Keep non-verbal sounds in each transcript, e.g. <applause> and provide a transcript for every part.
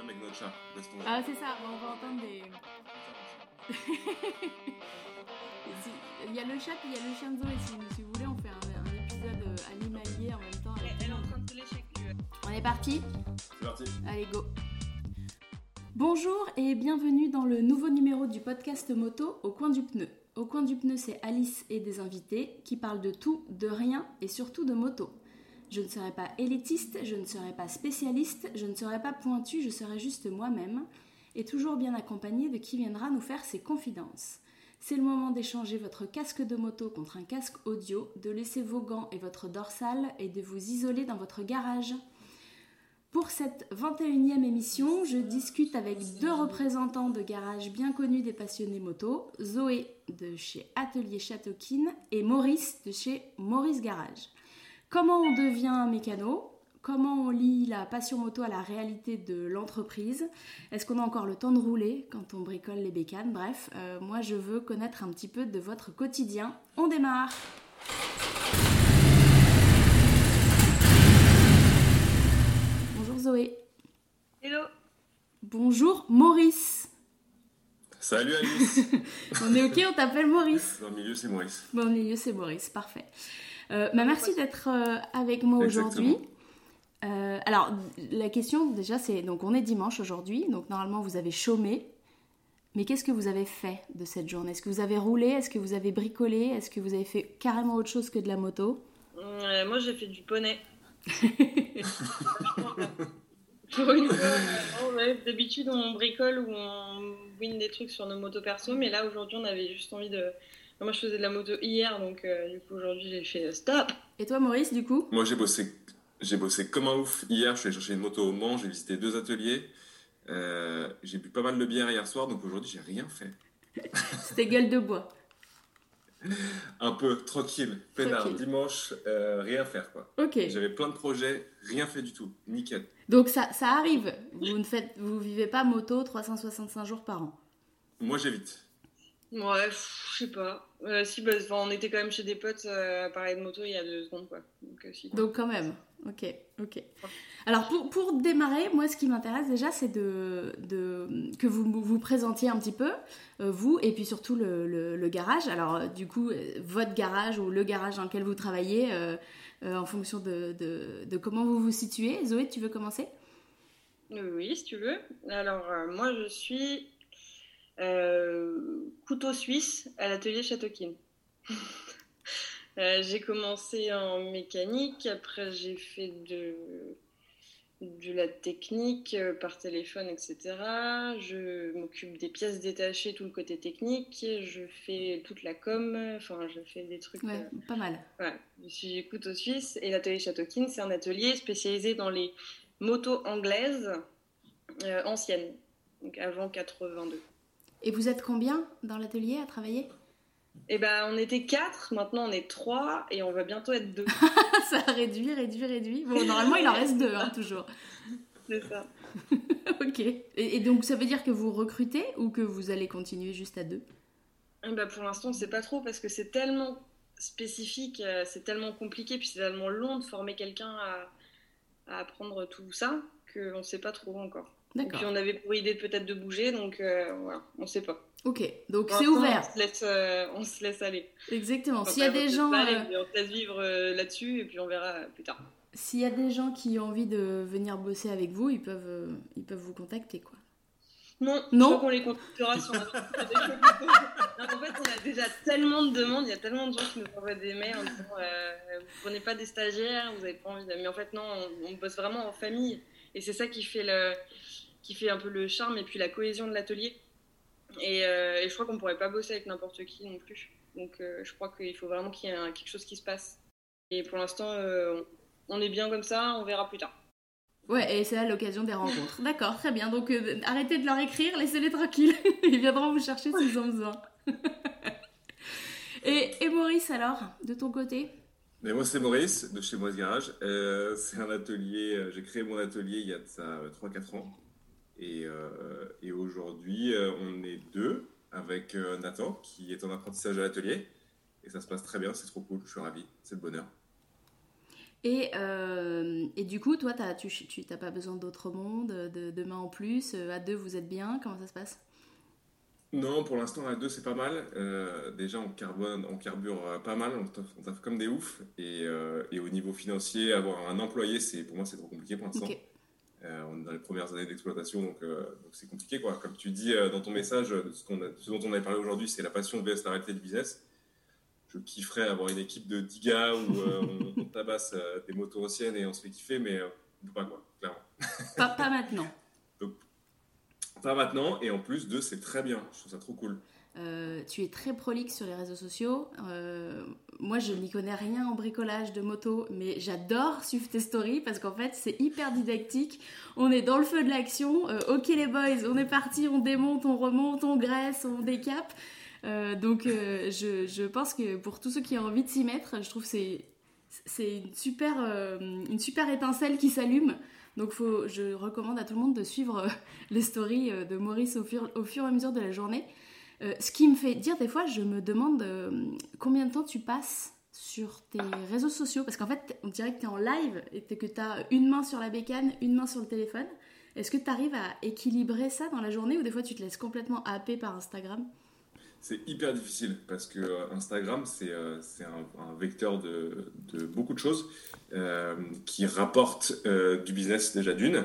problème avec notre chat. Laisse tomber. Ah, c'est ça, on va entendre des. <laughs> Il y a le chat et il y a le chien de Zoé. Si, si vous voulez, on fait un, un épisode euh, animalier en même temps. avec Elle est en train de te lécher. que- On est parti C'est parti. Allez, go Bonjour et bienvenue dans le nouveau numéro du podcast moto Au coin du pneu. Au coin du pneu, c'est Alice et des invités qui parlent de tout, de rien et surtout de moto. Je ne serai pas élitiste, je ne serai pas spécialiste, je ne serai pas pointu, je serai juste moi-même et toujours bien accompagnée de qui viendra nous faire ses confidences. C'est le moment d'échanger votre casque de moto contre un casque audio, de laisser vos gants et votre dorsale et de vous isoler dans votre garage. Pour cette 21e émission, je discute avec deux représentants de garage bien connus des passionnés moto, Zoé de chez Atelier Châteauquine et Maurice de chez Maurice Garage. Comment on devient un mécano? Comment on lie la passion moto à la réalité de l'entreprise? Est-ce qu'on a encore le temps de rouler quand on bricole les bécanes? Bref, euh, moi je veux connaître un petit peu de votre quotidien. On démarre Bonjour Zoé. Hello Bonjour Maurice. Salut Alice. <laughs> On est ok, on t'appelle Maurice. Dans le milieu, c'est Maurice. Bon, au milieu, c'est Maurice, parfait. Euh, bah, merci d'être euh, avec moi aujourd'hui. Euh, alors, la question déjà, c'est donc on est dimanche aujourd'hui, donc normalement vous avez chômé. Mais qu'est-ce que vous avez fait de cette journée? Est-ce que vous avez roulé? Est-ce que vous avez bricolé? Est-ce que vous avez fait carrément autre chose que de la moto? Euh, Moi j'ai fait du poney. <laughs> Pour une fois, ouais, d'habitude on bricole ou on win des trucs sur nos motos perso, mais là aujourd'hui on avait juste envie de. Moi je faisais de la moto hier, donc euh, du coup aujourd'hui j'ai fait euh, stop Et toi, Maurice, du coup? Moi, j'ai bossé, j'ai bossé comme un ouf. Hier, je suis allé chercher une moto au Mans, j'ai visité deux ateliers. Euh, j'ai bu pas mal de bière hier soir, donc aujourd'hui, j'ai rien fait. <laughs> C'était gueule de bois. Un peu tranquille, peinard. Tranquille. Dimanche, euh, rien faire quoi. Ok. J'avais plein de projets, rien fait du tout. Nickel. Donc ça, ça arrive. Vous ne faites, vous vivez pas moto 365 jours par an? Moi, j'évite. Ouais, je sais pas. Euh, si, bah, on était quand même chez des potes euh, à parler de moto il y a deux secondes quoi. Donc, euh, si, quoi. Donc quand même, ok, ok. Alors pour, pour démarrer, moi ce qui m'intéresse déjà c'est de, de, que vous vous présentiez un petit peu, vous et puis surtout le, le- le garage. Alors du coup, votre garage ou le garage dans lequel vous travaillez en fonction de, de, de comment vous vous situez. Zoé, tu veux commencer? Oui, si tu veux. Alors, moi, je suis couteau suisse à l'atelier Châteauquine. <laughs> Euh, j'ai commencé en mécanique, après j'ai fait de, de la technique euh, par téléphone, etc. Je m'occupe des pièces détachées, tout le côté technique. Je fais toute la com, enfin, je fais des trucs. Ouais, euh, pas mal. Ouais, je suis couteau suisse et l'atelier Châteauquine, c'est un atelier spécialisé dans les motos anglaises euh, anciennes, donc avant 82. Et vous êtes combien dans l'atelier à travailler? Et ben on était quatre, maintenant on est trois et on va bientôt être deux. <laughs> Ça réduit, réduit, réduit. Bon, normalement il en reste deux, hein, toujours. c'est ça. <laughs> ok. Et, et donc ça veut dire que vous recrutez ou que vous allez continuer juste à deux? Et ben pour l'instant on sait pas trop parce que c'est tellement spécifique, euh, c'est tellement compliqué, puis c'est tellement long de former quelqu'un à, à apprendre tout ça qu'on ne sait pas trop encore. Et puis on avait pour idée peut-être de bouger, donc euh, voilà, on sait pas. Ok, donc c'est ouvert. On se laisse, euh, on se laisse aller. Exactement. S'il y a des gens, aller, euh, on se laisse vivre là-dessus et puis on verra plus tard. s'il y a des gens qui ont envie de venir bosser avec vous, ils peuvent, ils peuvent vous contacter quoi. Non, Non. qu'on les contactera sur notre <laughs> En fait, on a déjà tellement de demandes, il y a tellement de gens qui nous envoient des mails en disant euh, Vous prenez pas des stagiaires, vous avez pas envie de. Mais en fait, non, on, on bosse vraiment en famille. Et c'est ça qui fait, le, qui fait un peu le charme et puis la cohésion de l'atelier. Et, euh, je crois qu'on pourrait pas bosser avec n'importe qui non plus. Donc euh, je crois qu'il faut vraiment qu'il y ait quelque chose qui se passe. Et pour l'instant, euh, on est bien comme ça, on verra plus tard. Ouais, et c'est là l'occasion des rencontres. <laughs> D'accord, très bien. Donc arrêtez de leur écrire, laissez-les tranquilles. <laughs> ils viendront vous chercher s'ils ont besoin. <laughs> et Maurice alors, de ton côté? Mais moi, c'est Maurice de chez Maurice Garage. Euh, c'est un atelier. euh, J'ai créé mon atelier il y a de ça euh, 3-4 ans. Et, et aujourd'hui, on est deux avec Nathan qui est en apprentissage à l'atelier. Et ça se passe très bien, c'est trop cool, je suis ravi, c'est le bonheur. Et, et, du coup, toi, as, tu n'as pas besoin d'autre monde, de, de en plus. À deux, vous êtes bien Comment ça se passe? Non, pour l'instant, à deux, c'est pas mal. Euh, déjà, on, carbone, on carbure euh, pas mal, on taffe comme des oufs. Et, euh, et, au niveau financier, avoir un employé, c'est pour moi, c'est trop compliqué pour l'instant. on est dans les premières années d'exploitation, donc c'est compliqué. Quoi. Comme tu dis dans ton message, ce, ce, dont on avait parlé aujourd'hui, c'est la passion vs la réalité du business. Je kifferais avoir une équipe de 10 gars où <laughs> on, tabasse des motos anciennes et on se fait kiffer, mais on peut pas, quoi, clairement. Pas, pas maintenant. Pas maintenant, et en plus, deux, c'est très bien. Je trouve ça trop cool. Euh, tu es très prolixe sur les réseaux sociaux. Euh, moi, je n'y connais rien en bricolage de moto, mais j'adore suivre tes stories parce qu'en fait, c'est hyper didactique. On est dans le feu de l'action. Euh, ok, les boys, on est parti, on démonte, on remonte, on graisse, on décape. donc, je, je, pense que pour tous ceux qui ont envie de s'y mettre, je trouve que c'est c'est une super, une super étincelle qui s'allume. Donc je recommande à tout le monde de suivre euh, <laughs> les stories euh, de Maurice au fur, au fur et à mesure de la journée. Euh, ce qui me fait dire des fois, je me demande combien de temps tu passes sur tes réseaux sociaux. Parce qu'en fait, on dirait que tu es en live et que tu as une main sur la bécane, une main sur le téléphone. Est-ce que tu arrives à équilibrer ça dans la journée ou des fois tu te laisses complètement happer par Instagram? C'est hyper difficile parce que euh, Instagram, c'est euh, un, vecteur de, beaucoup de choses euh, qui rapportent du business déjà d'une.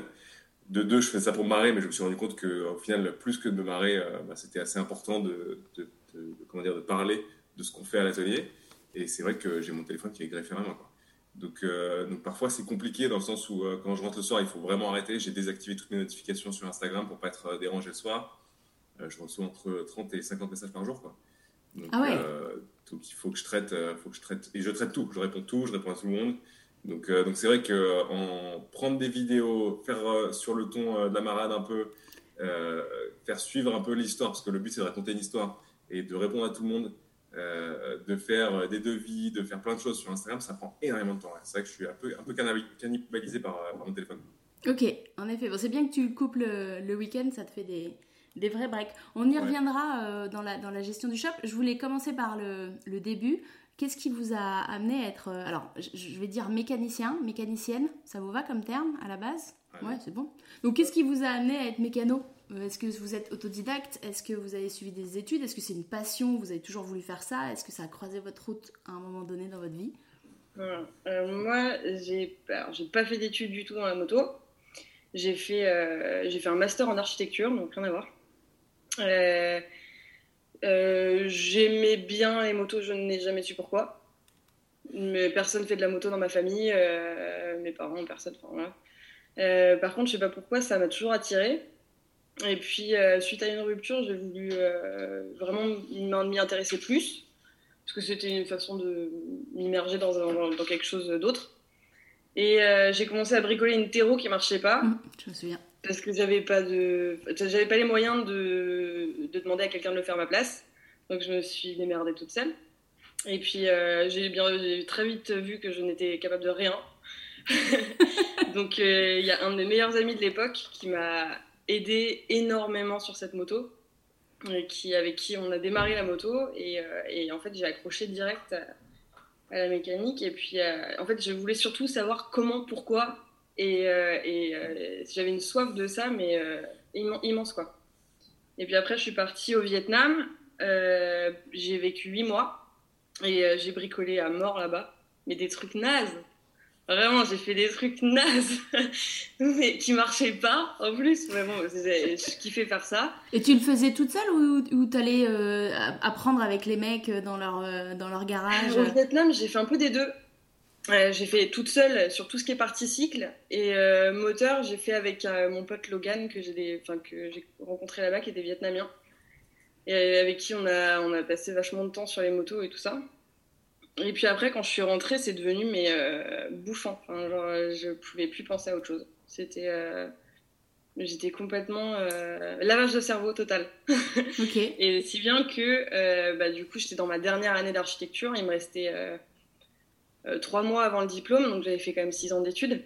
De deux, je fais ça pour me marrer, mais je me suis rendu compte qu'au final, plus que de me marrer, bah, c'était assez important de, comment dire, de parler de ce qu'on fait à l'atelier. Et c'est vrai que j'ai mon téléphone qui est greffé à ma main. Donc, donc parfois, c'est compliqué dans le sens où quand je rentre le soir, il faut vraiment arrêter. J'ai désactivé toutes mes notifications sur Instagram pour pas être dérangé le soir. Euh, je reçois entre 30 et 50 messages par jour. Quoi. Donc, ah ouais. Euh, donc il faut que je traite, euh, faut que je traite, et je traite tout, je réponds tout, je réponds à tout le monde. Donc donc c'est vrai que en prendre des vidéos, faire sur le ton de la marade un peu, faire suivre un peu l'histoire, parce que le but c'est de raconter une histoire et de répondre à tout le monde, de faire des devis, de faire plein de choses sur Instagram, ça prend énormément de temps. C'est vrai que je suis un peu, un peu cannibalisé par, mon téléphone. Ok, en effet. Bon, c'est bien que tu le coupes le, le week-end, ça te fait des, des vrais breaks. On y reviendra euh, dans, la, dans la gestion du shop. Je voulais commencer par le, le début. Qu'est-ce qui vous a amené à être, euh, alors je vais dire mécanicien, mécanicienne, ça vous va comme terme à la base? Ouais, c'est bon. Donc qu'est-ce qui vous a amené à être mécano? Euh, Est-ce que vous êtes autodidacte? Est-ce que vous avez suivi des études? Est-ce que c'est une passion? Vous avez toujours voulu faire ça? Est-ce que ça a croisé votre route à un moment donné dans votre vie? Moi, j'ai pas fait d'études du tout dans la moto. J'ai fait, j'ai fait un master en architecture, donc rien à voir. Euh, euh, j'aimais bien les motos, je n'ai jamais su pourquoi. Mais personne fait de la moto dans ma famille, euh, mes parents, personne. Par contre, je sais pas pourquoi, ça m'a toujours attiré. Et puis, suite à une rupture, j'ai voulu vraiment m'y intéresser plus, parce que c'était une façon de m'immerger dans, dans, quelque chose d'autre. Et j'ai commencé à bricoler une terreau qui marchait pas. Mmh, je me souviens parce que j'avais pas de, j'avais pas les moyens de, de demander à quelqu'un de le faire à ma place. Donc je me suis démerdée toute seule. Et puis euh, j'ai bien très vite vu que je n'étais capable de rien. <laughs> Donc euh, il y a un de mes meilleurs amis de l'époque qui m'a aidé énormément sur cette moto, et qui, avec qui on a démarré la moto. Et, euh, et en fait j'ai accroché direct à, la mécanique. Et puis en fait je voulais surtout savoir comment, pourquoi et, euh, et euh, j'avais une soif de ça, mais euh, immense quoi. Et puis après, je suis partie au Vietnam. j'ai vécu huit mois et j'ai bricolé à mort là-bas, mais des trucs nazes. Vraiment, j'ai fait des trucs <laughs> nazes, mais qui marchaient pas en plus. Vraiment, je kiffais faire ça. Et tu le faisais toute seule ou, ou tu allais apprendre avec les mecs dans leur, dans leur garage? Au Vietnam, j'ai fait un peu des deux. Euh, j'ai fait toute seule sur tout ce qui est partie cycle et euh, moteur, j'ai fait avec euh, mon pote Logan que j'ai rencontré là-bas qui était vietnamien et avec qui on a on a passé vachement de temps sur les motos et tout ça. Et puis après quand je suis rentrée, c'est devenu mais bouffant. Enfin, genre je pouvais plus penser à autre chose. C'était j'étais complètement lavage de cerveau total. Ok. <laughs> et si bien que bah, du coup j'étais dans ma dernière année d'architecture, il me restait trois mois avant le diplôme, donc j'avais fait quand même six ans d'études.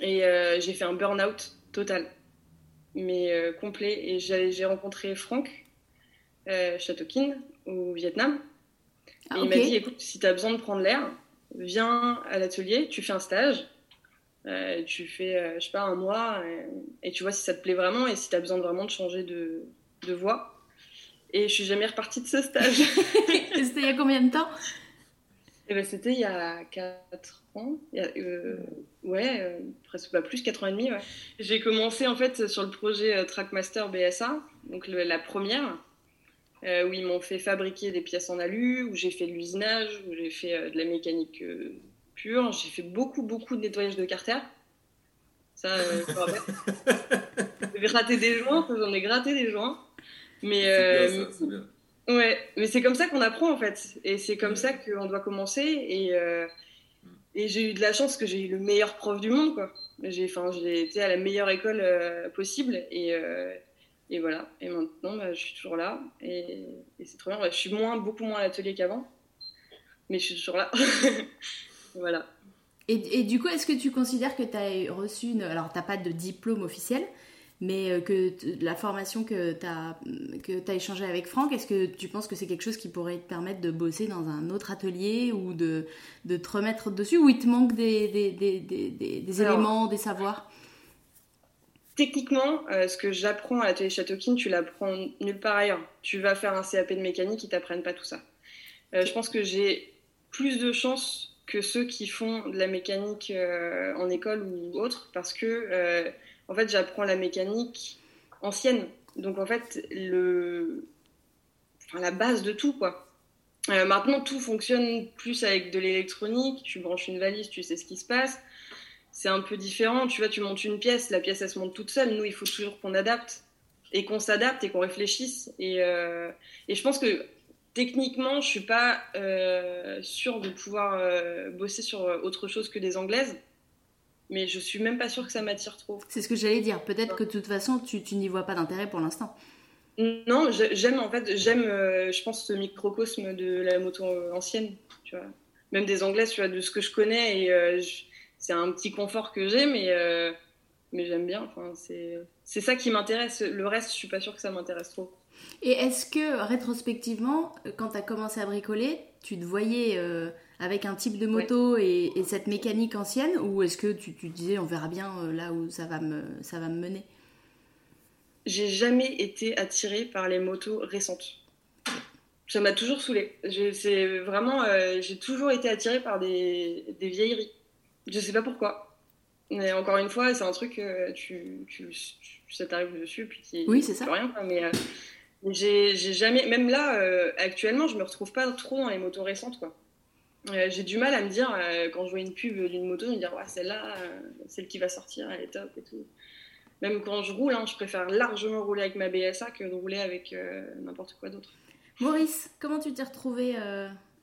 Et euh, j'ai fait un burn-out total, mais euh, complet. Et j'ai rencontré Franck Châteaukin au Vietnam. et ah, il m'a dit écoute, si tu as besoin de prendre l'air, viens à l'atelier, tu fais un stage, euh, tu fais, euh, je sais pas, un mois, et, tu vois si ça te plaît vraiment et si tu as besoin vraiment de changer de, de voie. Et je suis jamais repartie de ce stage. <laughs> C'était il y a combien de temps? Eh ben, C'était il y a 4 ans. Euh, ouais, presque pas plus, 4 ans et demi. Ouais. J'ai commencé en fait sur le projet Trackmaster BSA, donc la première. où ils m'ont fait fabriquer des pièces en alu, où j'ai fait de l'usinage, où j'ai fait de la mécanique pure. J'ai fait beaucoup, beaucoup de nettoyage de carter. Ça, euh, <laughs> raté des joints, j'en ai gratté des joints. Mais, euh, ouais, mais c'est comme ça qu'on apprend en fait. Et c'est comme ça qu'on doit commencer. Et, euh, et j'ai eu de la chance que j'ai eu le meilleur prof du monde. quoi. J'ai été à la meilleure école euh, possible. Et, et voilà. Et maintenant, bah, je suis toujours là. Et, c'est trop bien. je suis moins, beaucoup moins à l'atelier qu'avant. Mais je suis toujours là. <laughs> voilà. Et, du coup, est-ce que tu considères que tu as reçu une... Alors, tu n'as pas de diplôme officiel, mais euh, que la formation que tu as, que as échangée avec Franck, est-ce que tu penses que c'est quelque chose qui pourrait te permettre de bosser dans un autre atelier ou de, de te remettre dessus Ou il te manque des, des, des, des éléments, des savoirs? Techniquement, euh, ce que j'apprends à l'atelier Châteaukin, tu l'apprends nulle part ailleurs. Tu vas faire un CAP de mécanique, ils t'apprennent pas tout ça. Euh, je pense que j'ai plus de chances que ceux qui font de la mécanique euh, en école ou autre, parce que en fait j'apprends la mécanique ancienne. Donc en fait le, enfin, la base de tout quoi. Euh, maintenant tout fonctionne plus avec de l'électronique. Tu branches une valise, tu sais ce qui se passe. C'est un peu différent. Tu vois, tu montes une pièce, la pièce elle se monte toute seule. Nous il faut toujours qu'on adapte et qu'on s'adapte et qu'on réfléchisse. Et, et je pense que techniquement, je suis pas euh, sûre de pouvoir euh, bosser sur euh, autre chose que des anglaises. Mais je suis même pas sûre que ça m'attire trop. C'est ce que j'allais dire. Peut-être que de toute façon, tu, tu n'y vois pas d'intérêt pour l'instant. Non, j'aime en fait, j'aime, je pense, ce microcosme de la moto ancienne. Tu vois. Même des anglaises, tu vois, de ce que je connais. Et c'est un petit confort que j'ai, mais, mais j'aime bien. Enfin, c'est ça qui m'intéresse. Le reste, je suis pas sûre que ça m'intéresse trop. Et est-ce que rétrospectivement, quand tu as commencé à bricoler, tu te voyais euh, avec un type de moto et, cette mécanique ancienne ou est-ce que tu, tu, disais on verra bien euh, là où ça va me, ça va me mener? J'ai jamais été attirée par les motos récentes. Ça m'a toujours saoulée. C'est vraiment, euh, j'ai toujours été attirée par des, des, vieilleries. Je sais pas pourquoi. Mais encore une fois, c'est un truc, tu, tu, ça t'arrive dessus puis tu oui, c'est ça. rien. Mais j'ai jamais, même là, euh, actuellement, je me retrouve pas trop dans les motos récentes, quoi. Euh, j'ai du mal à me dire, euh, quand je vois une pub d'une moto, me dire, ouais, celle-là, celle qui va sortir, elle est top et tout. Même quand je roule, hein, je préfère largement rouler avec ma BSA que de rouler avec n'importe quoi d'autre. Maurice, comment tu t'es retrouvé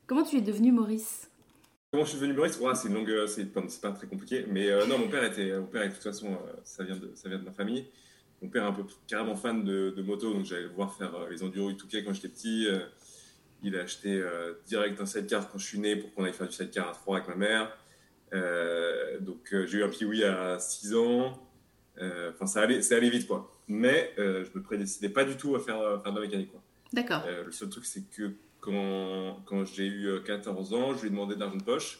Comment tu es devenu Maurice? Comment je suis devenu Maurice? Ouais, C'est une longue, c'est pas, très compliqué. Mais non, mon père était, mon père, de toute façon, ça vient de, ça vient de ma famille. Mon père est un peu carrément fan de, moto, donc j'allais le voir faire euh, les enduro Touquet quand j'étais petit. Euh, il a acheté euh, direct un sidecar quand je suis né pour qu'on aille faire du sidecar à 3 avec ma mère. donc j'ai eu un Piwi à 6 ans. Enfin, ça allait, ça allait vite, quoi. Mais je me prédécidais pas du tout à faire, faire de la mécanique, quoi. D'accord. le seul truc, c'est que quand, quand j'ai eu 14 ans, je lui ai demandé de l'argent de poche.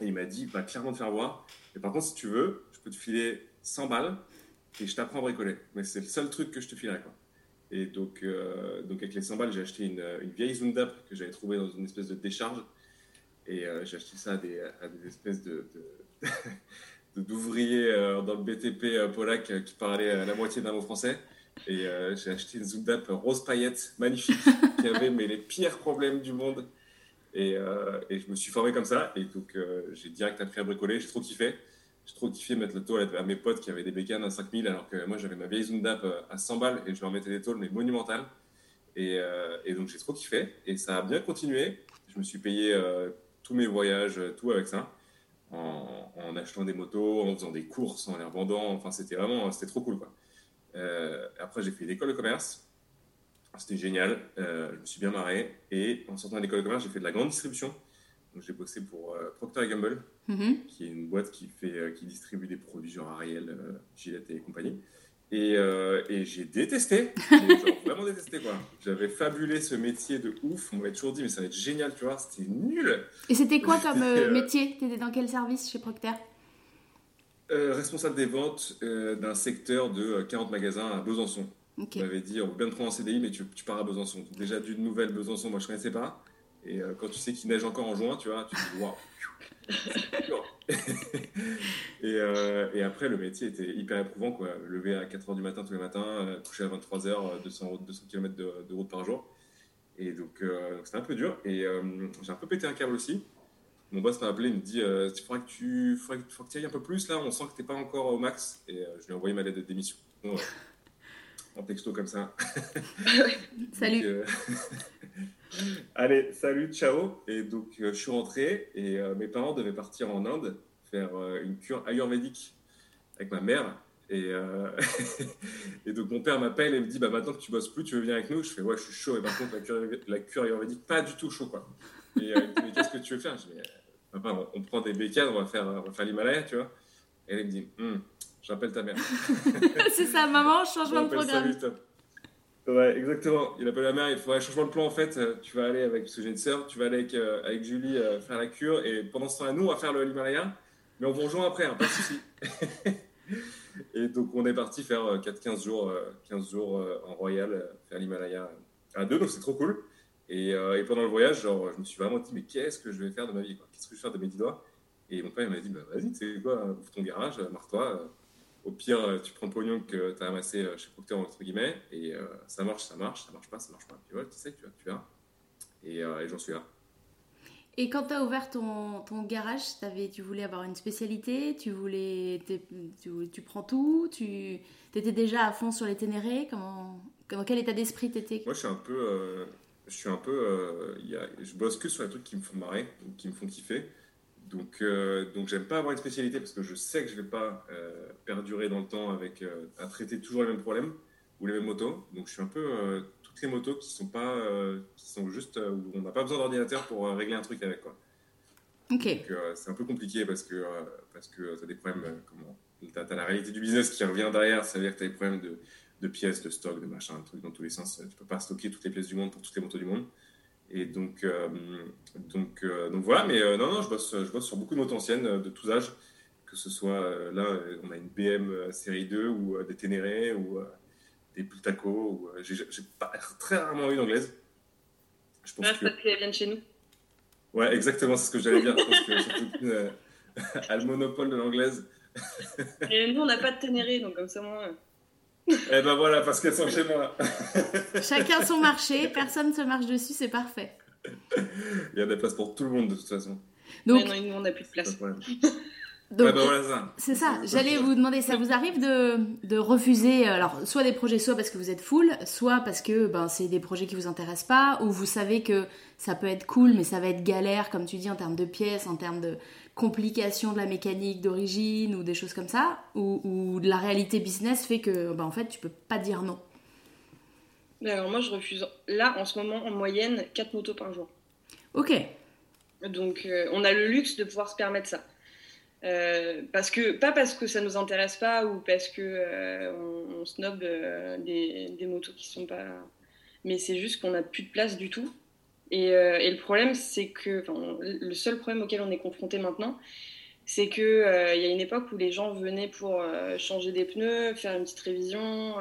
Et il m'a dit, va clairement te faire voir. Et par contre, si tu veux, je peux te filer 100 balles et je t'apprends à bricoler. Mais c'est le seul truc que je te filerai. Quoi. Et donc, euh, donc avec les 100 balles, j'ai acheté une, une vieille Zundap que j'avais trouvée dans une espèce de décharge. Et euh, j'ai acheté ça à des, à des espèces de, <laughs> d'ouvriers euh, dans le BTP polac qui parlaient la moitié d'un mot français. Et j'ai acheté une Zundap rose paillette magnifique <laughs> qui avait mais les pires problèmes du monde. Et, et je me suis formé comme ça. Et donc j'ai direct appris à bricoler. J'ai trop kiffé j'ai trop kiffé mettre le tôle à mes potes qui avaient des bécanes à 5000 alors que moi j'avais ma vieille Zundap euh, à 100 balles et je leur mettais des tôles mais monumentales. Et, euh, et donc j'ai trop kiffé et ça a bien continué. Je me suis payé euh, tous mes voyages, tout avec ça, en, en, achetant des motos, en faisant des courses, en les revendant. Enfin c'était vraiment, c'était trop cool quoi. après j'ai fait l'école de commerce. C'était génial, je me suis bien marré. Et en sortant de l'école de commerce, j'ai fait de la grande distribution. Donc j'ai bossé pour Procter Gamble, Mhm. qui est une boîte qui, fait, euh, qui distribue des produits genre Ariel, euh, Gillette et compagnie. Et, euh, et j'ai détesté, <laughs> genre, vraiment détesté quoi. J'avais fabulé ce métier de ouf. On m'avait toujours dit, mais ça va être génial, tu vois. C'était nul. Et c'était quoi comme euh, métier? T'étais dans quel service chez Procter? Euh, Responsable des ventes d'un secteur de 40 magasins à Besançon. On m'avait dit, on veut bien te prendre en CDI, mais tu, tu pars à Besançon. Déjà d'une nouvelle Besançon, moi je connaissais pas. Et quand tu sais qu'il neige encore en juin, tu vois, tu te dis, waouh <laughs> et, euh, et, après, le métier était hyper éprouvant. Quoi. Lever à 4h du matin tous les matins, euh, coucher à 23h, 200, 200 km de, route par jour. Et donc, euh, c'était un peu dur. Et j'ai un peu pété un câble aussi. Mon boss m'a appelé, il me dit Il faudrait que tu faut que tu ailles un peu plus là, on sent que tu n'es pas encore au max. Et je lui ai envoyé ma lettre de démission. <laughs> en texto comme ça. <laughs> Salut. Allez, salut, ciao. Et donc, euh, je suis rentré et euh, mes parents devaient partir en Inde faire euh, une cure ayurvédique avec ma mère. Et, <laughs> et donc, mon père m'appelle et me dit bah, Maintenant que tu bosses plus, tu veux venir avec nous? Je fais Ouais, je suis chaud. Et par contre, la cure, la cure ayurvédique, pas du tout chaud. Quoi. Et il me dit Mais qu'est-ce que tu veux faire? Je dis Papa, on, prend des bécanes, on va faire, on faire l'Himalaya, tu vois. Et elle me dit hum, J'appelle ta mère. <laughs> C'est ça, maman, changement de programme. Exactement. Il appelle la mère, il faut un changement de plan en fait. Euh, tu vas aller avec, parce que j'ai une sœur, tu vas aller avec, euh, avec Julie euh, faire la cure et pendant ce temps-là, nous, on va faire le l'Himalaya, mais on vous rejoint après, hein, pas de souci. <laughs> et donc, on est parti faire 4-15 jours, 15 jours en Royal, faire l'Himalaya à deux, donc c'est trop cool. Et, et, pendant le voyage, genre, je me suis vraiment dit, mais qu'est-ce que je vais faire de ma vie Qu'est-ce que je vais faire de mes 10 doigts? Et mon père m'a dit, bah, vas-y, tu sais quoi, ouvre ton garage, marre-toi au pire, euh, tu prends le pognon que tu as amassé euh, chez Procter, entre guillemets, et euh, ça marche, ça marche, ça marche pas, ça marche pas. Puis voilà, tu sais, tu, tu verras. Et, et j'en suis là. Et quand tu as ouvert ton, ton garage, avais, tu voulais avoir une spécialité Tu voulais tu, tu, prends tout Tu étais déjà à fond sur les ténérés Comment, Dans quel état d'esprit tu étais Moi, je suis un peu. je suis un peu. y a, je bosse que sur les trucs qui me font marrer, qui me font kiffer. Donc, euh, donc j'aime pas avoir une spécialité parce que je sais que je vais pas euh, perdurer dans le temps avec euh, à traiter toujours les mêmes problèmes ou les mêmes motos. Donc, je suis un peu toutes les motos qui sont pas, qui sont juste où on n'a pas besoin d'ordinateur pour régler un truc avec quoi. Ok. Donc, c'est un peu compliqué parce que parce que t'as des problèmes. comment T'as as la réalité du business qui revient derrière. Ça veut dire que t'as des problèmes de, de pièces, de stock, de machin, de trucs dans tous les sens. Tu peux pas stocker toutes les pièces du monde pour toutes les motos du monde. Et donc, euh, donc, euh, donc voilà, mais euh, non, non, je bosse, je bosse sur beaucoup de motos anciennes de tous âges, que ce soit là, on a une BM série 2 ou des Ténéré ou des Pultaco. Ou, j'ai, pas, très rarement eu d'anglaise. Je pense que... parce qu'elles viennent chez nous. Ouais, exactement, c'est ce que j'allais dire. Je pense que surtout a le monopole de l'anglaise. Et nous, on n'a pas de Ténéré, donc comme ça, moi. Eh ben voilà, parce qu'elles sont chez moi. <laughs> Chacun son marché, personne se marche dessus, c'est parfait. Il y a des places pour tout le monde de toute façon. Donc, non, nous on n'a plus de place. <laughs> Donc, ben voilà ça. C'est ça. J'allais vous demander, ça vous arrive de, de, refuser, alors soit des projets, soit parce que vous êtes full, soit parce que ben, c'est des projets qui vous intéressent pas, ou vous savez que ça peut être cool, mais ça va être galère, comme tu dis, en termes de pièces, en termes de complications de la mécanique d'origine ou des choses comme ça, ou, de la réalité business fait que ben, en fait tu peux pas dire non. Alors moi je refuse. Là en ce moment en moyenne 4 motos par jour. Ok. Donc euh, on a le luxe de pouvoir se permettre ça. Euh, parce que pas parce que ça nous intéresse pas ou parce que euh, on, snob euh, des, des, motos qui sont pas mais c'est juste qu'on n'a plus de place du tout et, et le problème c'est que le seul problème auquel on est confronté maintenant c'est que il y a une époque où les gens venaient pour changer des pneus faire une petite révision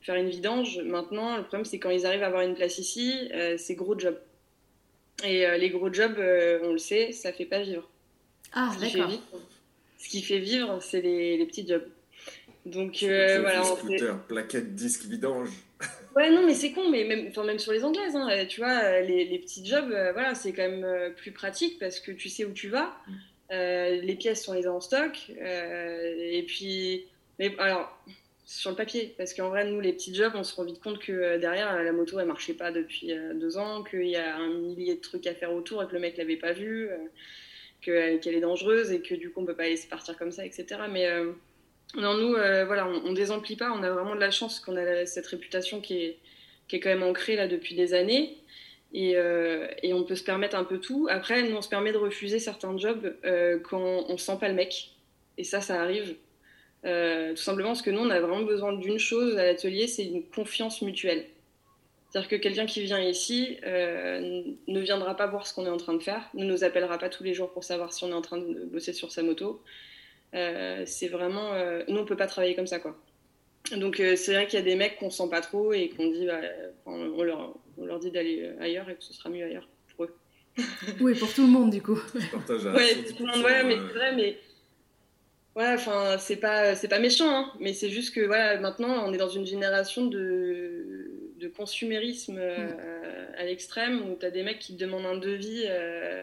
faire une vidange maintenant le problème c'est quand ils arrivent à avoir une place ici c'est gros job et les gros jobs on le sait ça fait pas vivre ah, d'accord. Ce qui fait vivre, c'est les, les, petits jobs. Donc euh, voilà. Scooter, plaquette, disque, vidange. Ouais, non, mais c'est con, mais même, même sur les anglaises, hein, tu vois, les, les petits jobs, euh, voilà, c'est quand même euh, plus pratique parce que tu sais où tu vas. Mm. les pièces sont les en stock. et puis, mais alors, sur le papier, parce qu'en vrai, nous, les petits jobs, on se rend vite compte que derrière, la moto, elle marchait pas depuis deux ans, qu'il y a un millier de trucs à faire autour et que le mec l'avait pas vu qu'elle est dangereuse et que du coup on peut pas laisser partir comme ça, etc. Mais euh, non, nous, euh, voilà, on, on, désemplit pas. On a vraiment de la chance qu'on a cette réputation qui est, qui est quand même ancrée là depuis des années. Et, euh, et, on peut se permettre un peu tout. Après, nous, on se permet de refuser certains jobs quand on sent pas le mec. Et ça, ça arrive. tout simplement parce que nous, on a vraiment besoin d'une chose à l'atelier, c'est une confiance mutuelle. C'est-à-dire que quelqu'un qui vient ici ne viendra pas voir ce qu'on est en train de faire, ne nous appellera pas tous les jours pour savoir si on est en train de bosser sur sa moto. C'est vraiment, nous, on peut pas travailler comme ça, quoi. Donc c'est vrai qu'il y a des mecs qu'on sent pas trop et qu'on dit, bah, on, leur, on leur dit d'aller ailleurs et que ce sera mieux ailleurs pour eux. <laughs> oui, pour tout le monde du coup. ouais, tout le monde, ouais, mais c'est vrai, mais ouais, enfin, c'est pas, c'est pas méchant, hein, mais c'est juste que voilà, maintenant, on est dans une génération de, de consumérisme euh, mm. à l'extrême où tu as des mecs qui te demandent un devis euh,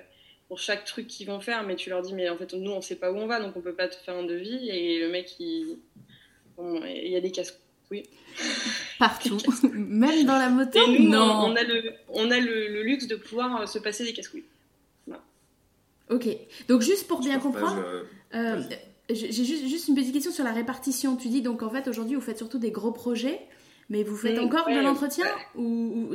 pour chaque truc qu'ils vont faire, mais tu leur dis, mais en fait, nous, on sait pas où on va, donc on peut pas te faire un devis, et le mec, il, il y a des casse oui. <laughs> Partout, <laughs> même dans la moto. non. On a le, on a le, luxe de pouvoir euh, se passer des casse-couilles. Ok, donc juste pour bien comprendre, euh, euh, j'ai juste, juste, une petite question sur la répartition. Tu dis donc en fait aujourd'hui vous faites surtout des gros projets, mais vous faites encore de l'entretien ou,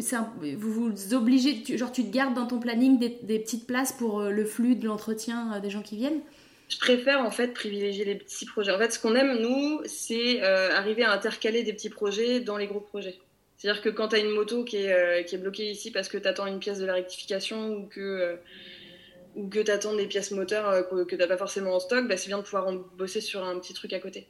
vous vous obligez, genre tu te gardes dans ton planning des, des petites places pour le flux de l'entretien des gens qui viennent? Je préfère en fait privilégier les petits projets. En fait, ce qu'on aime, nous, c'est euh, arriver à intercaler des petits projets dans les gros projets. C'est-à-dire que quand tu as une moto qui est, euh, qui est, bloquée ici parce que tu attends une pièce de la rectification ou que, euh, ou que tu attends des pièces moteurs que, tu n'as pas forcément en stock, bah, c'est bien de pouvoir en bosser sur un petit truc à côté.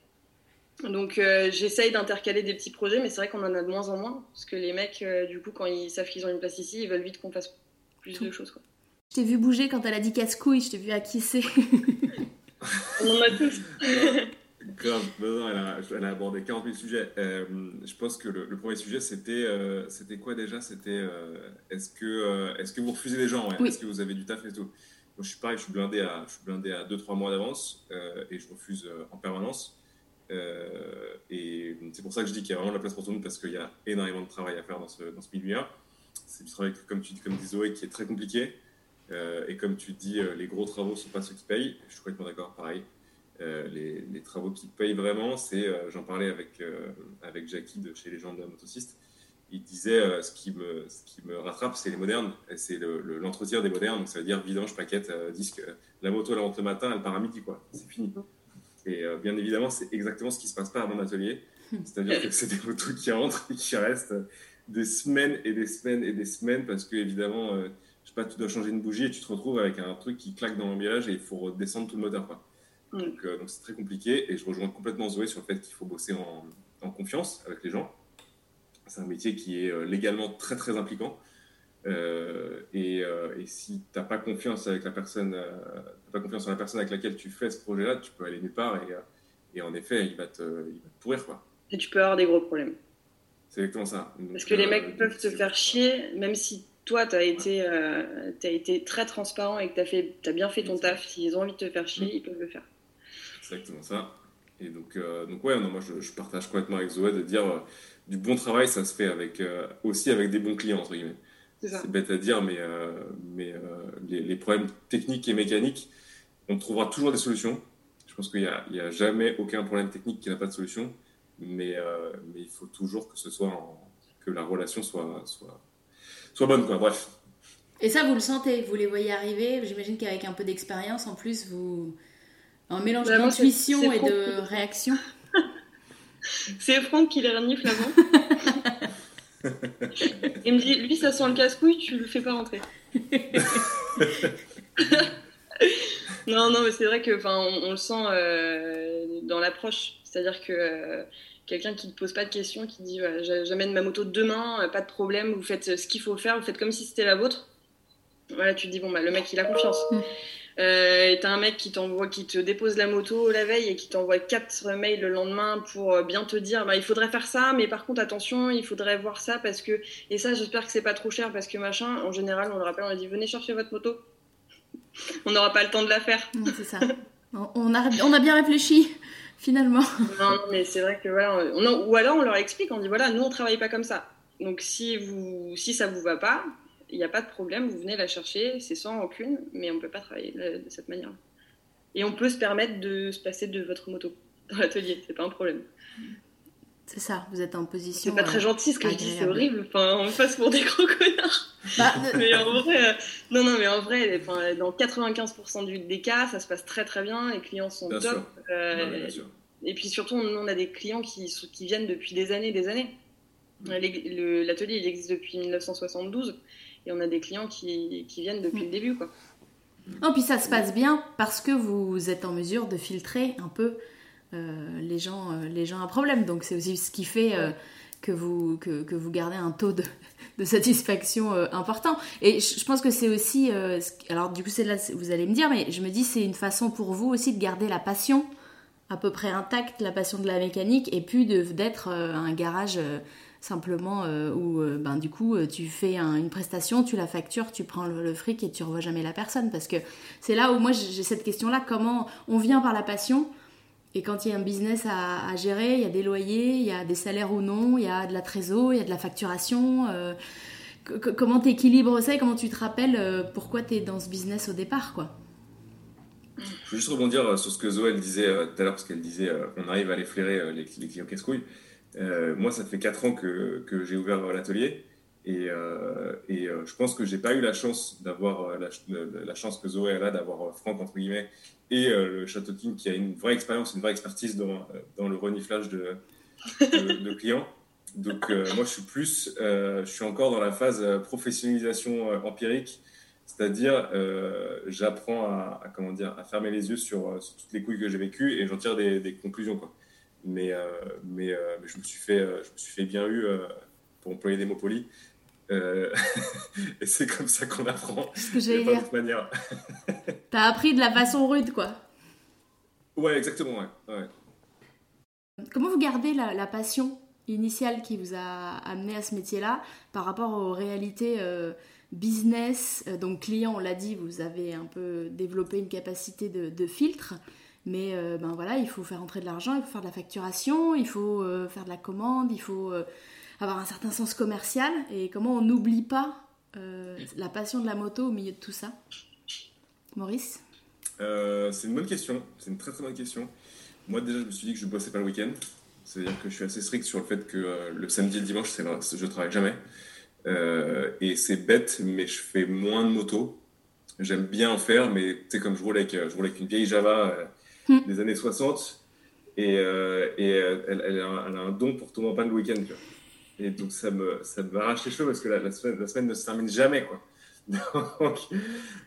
Donc j'essaye d'intercaler des petits projets, mais c'est vrai qu'on en a de moins en moins. Parce que les mecs, du coup, quand ils savent qu'ils ont une place ici, ils veulent vite qu'on fasse plus de choses. Quoi. Je t'ai vu bouger quand elle a dit casse-couille, je t'ai vu acquisser. <laughs> On en a tous. <laughs> Grave, non, elle, a, elle, a, abordé 40 000 sujets. Euh, je pense que le, premier sujet, c'était euh, c'était quoi déjà? C'était euh, est-ce que, est que vous refusez les gens Est-ce que vous avez du taf et tout? Moi, je suis pareil, je suis blindé à, je suis blindé à 2-3 mois d'avance et je refuse en permanence. Et c'est pour ça que je dis qu'il y a vraiment la place pour tout le monde parce qu'il y a énormément de travail à faire dans ce, milieu-là. C'est du travail, comme tu comme dit Zoé, qui est très compliqué. Euh, et comme tu dis, euh, les gros travaux ne sont pas ceux qui payent. Je suis complètement d'accord, pareil. Euh, les, travaux qui payent vraiment, c'est, j'en parlais avec, avec Jackie de chez les de motociste, il disait ce, qui me, ce qui me rattrape, c'est les modernes, c'est l'entretien des modernes, donc ça veut dire vidange, paquette, disque. La moto, elle rentre le matin, elle part à midi, quoi. C'est fini. Et bien évidemment, c'est exactement ce qui se passe pas à mon atelier. C'est-à-dire que c'est des motos qui rentrent et qui restent des semaines et des semaines et des semaines parce que, évidemment, je sais pas, tu dois changer une bougie et tu te retrouves avec un truc qui claque dans l'emballage et il faut redescendre tout le moteur. Quoi. Mm. Euh, donc, c'est très compliqué et je rejoins complètement Zoé sur le fait qu'il faut bosser en, en, confiance avec les gens. C'est un métier qui est euh, légalement très très impliquant. Euh, et, et, si tu n'as pas confiance avec la personne, pas confiance en la personne avec laquelle tu fais ce projet-là, tu peux aller nulle part et, et en effet, il va, te, il va te pourrir. Quoi. Et tu peux avoir des gros problèmes. C'est exactement ça. Parce que les mecs peuvent te faire chier, même si toi, tu as, été, euh, as été très transparent et que tu as, bien fait ton taf. S'ils ont envie de te faire chier, ils peuvent le faire. C'est exactement ça. Et donc, euh, donc ouais, non, moi je, partage complètement avec Zoé de dire euh, du bon travail, ça se fait avec, aussi avec des bons clients, entre guillemets. C'est bête à dire, mais, mais les, problèmes techniques et mécaniques, on trouvera toujours des solutions. Je pense qu'il n'y a, a, jamais aucun problème technique qui n'a pas de solution, mais, mais il faut toujours que ce soit que la relation soit, soit, soit bonne, quoi. Bref. Et ça, vous le sentez, vous les voyez arriver. J'imagine qu'avec un peu d'expérience, en plus, vous. Un mélange d'intuition et de réaction. <laughs> c'est Franck qui les renifle avant. <laughs> Il me dit, lui, ça sent le casse-couille, tu le fais pas rentrer. <laughs> non, non, mais c'est vrai que, enfin, on, le sent euh, dans l'approche. C'est-à-dire que euh, quelqu'un qui ne pose pas de questions, qui dit j'amène ma moto demain, euh, pas de problème, vous faites ce qu'il faut faire, vous faites comme si c'était la vôtre. Voilà, tu te dis bon bah le mec il a confiance. Euh, t'as un mec qui t'envoie, qui te dépose la moto la veille et qui t'envoie quatre mails le lendemain pour euh, bien te dire bah il faudrait faire ça, mais par contre attention, il faudrait voir ça parce que et ça j'espère que c'est pas trop cher parce que machin. En général on le rappelle, on a dit venez chercher votre moto. <laughs> on n'aura pas le temps de la faire. c'est ça. On a, on a bien réfléchi finalement. Non, mais c'est vrai que voilà, ou alors on leur explique, on dit voilà, nous on travaille pas comme ça. Donc si vous, si ça vous va pas, il n'y a pas de problème, vous venez la chercher, c'est sans aucune, mais on peut pas travailler de, cette manière. Et on peut se permettre de se passer de votre moto <laughs> dans l'atelier, c'est pas un problème. C'est ça, vous êtes en position. C'est pas très gentil ce que je dis, c'est horrible. Enfin, on passe pour des <laughs> gros connards. Bah, <laughs> mais en vrai, euh, non, non, mais en vrai, enfin, dans 95% du, des cas, ça se passe très très bien, les clients sont top. Euh, et puis surtout, on, a des clients qui, qui viennent depuis des années, des années. L'atelier, il existe depuis 1972 et on a des clients qui, qui viennent depuis le début. Quoi. Non, puis ça se passe bien parce que vous êtes en mesure de filtrer un peu euh, les, gens, euh, les gens à problème. Donc c'est aussi ce qui fait euh, que, vous, que, que, vous gardez un taux de, de satisfaction important. Et je, pense que c'est aussi... alors du coup, c'est là, vous allez me dire, mais je me dis c'est une façon pour vous aussi de garder la passion à peu près intacte, la passion de la mécanique, et puis d'être un garage simplement euh, où euh, ben, du coup euh, tu fais une prestation, tu la factures, tu prends le, fric et tu revois jamais la personne. Parce que c'est là où moi j'ai cette question-là, comment on vient par la passion et quand il y a un business à, gérer, il y a des loyers, il y a des salaires ou non, il y a de la trésor, il y a de la facturation. comment tu équilibres ça et comment tu te rappelles pourquoi tu es dans ce business au départ quoi? Je veux juste rebondir sur ce que Zoé disait tout à l'heure, parce qu'elle disait on arrive à les flairer, les, les clients casse-couilles. Euh, moi, ça fait 4 ans que, que j'ai ouvert l'atelier. Et, euh, et euh, je pense que j'ai pas eu la chance d'avoir la, la, chance que Zoé a là d'avoir Franck entre guillemets et le Château King qui a une vraie expérience, une vraie expertise dans, dans le reniflage de, de, <laughs> clients. Donc moi je suis plus, je suis encore dans la phase professionnalisation empirique, c'est-à-dire j'apprends à, comment dire à fermer les yeux sur, sur toutes les couilles que j'ai vécues et j'en tire des, des conclusions quoi. Mais, euh, mais, euh, mais, je, me suis fait, euh, je me suis fait bien eu, pour employer des mots polis. <laughs> et c'est comme ça qu'on apprend. Ce que dire. manière. <laughs> T'as appris de la façon rude, quoi. Ouais, exactement, ouais. Comment vous gardez la, la, passion initiale qui vous a amené à ce métier-là par rapport aux réalités business? Donc, client, on l'a dit, vous avez un peu développé une capacité de, de filtre. Mais euh, ben voilà, il faut faire entrer de l'argent, il faut faire de la facturation, il faut euh, faire de la commande, il faut euh, avoir un certain sens commercial. Et comment on n'oublie pas la passion de la moto au milieu de tout ça? Maurice? C'est une bonne question, c'est une très très bonne question. Moi déjà, je me suis dit que je ne bossais pas le week-end. C'est-à-dire que je suis assez strict sur le fait que le samedi et le dimanche, je ne travaille jamais. et c'est bête, mais je fais moins de moto. J'aime bien en faire, mais tu sais, comme je roule, avec, je roule avec une vieille Java Hmm. des années 60. Et, euh, euh, elle, a un, don pour tomber en panne le week-end. Et donc, ça me, ça me arrache les cheveux parce que la, semaine, la semaine ne se termine jamais. Quoi. <laughs>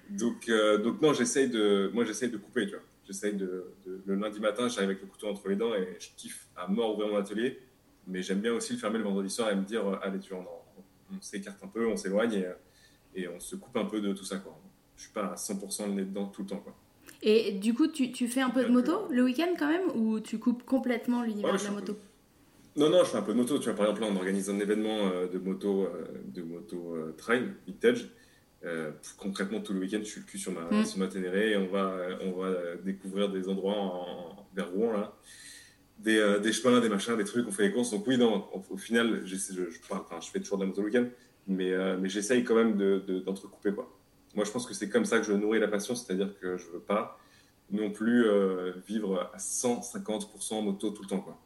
donc, euh, donc, non, j'essaye de, moi, j'essaye de couper. Tu vois. J'essaye de, le lundi matin, j'arrive avec le couteau entre les dents et je kiffe à mort ouvrir mon atelier. Mais j'aime bien aussi le fermer le vendredi soir et me dire allez, tu vois, on, on s'écarte un peu, on s'éloigne et, et, on se coupe un peu de tout ça. Quoi. Je suis pas à 100% le nez dedans tout le temps. Quoi. Et du coup, tu, tu fais un peu de moto le week-end quand même ou tu coupes complètement l'univers de la moto Non, non, je fais un peu de moto. Tu vois, par exemple, là, on organise un événement euh, de moto, euh, de moto euh, trail, vintage. concrètement, tout le week-end, je suis le cul sur ma, mm. sur ma Ténéré et on va, on va découvrir des endroits en, vers Rouen, là. Des, des, chemins, des machins, des trucs, on fait les courses. Donc oui, non, au, final, je, je, je, fais toujours de la moto le week-end, mais, mais j'essaye quand même d'entrecouper, de, quoi moi, je pense que c'est comme ça que je nourris la passion, c'est-à-dire que je veux pas non plus euh, vivre à 150% moto tout le temps, quoi.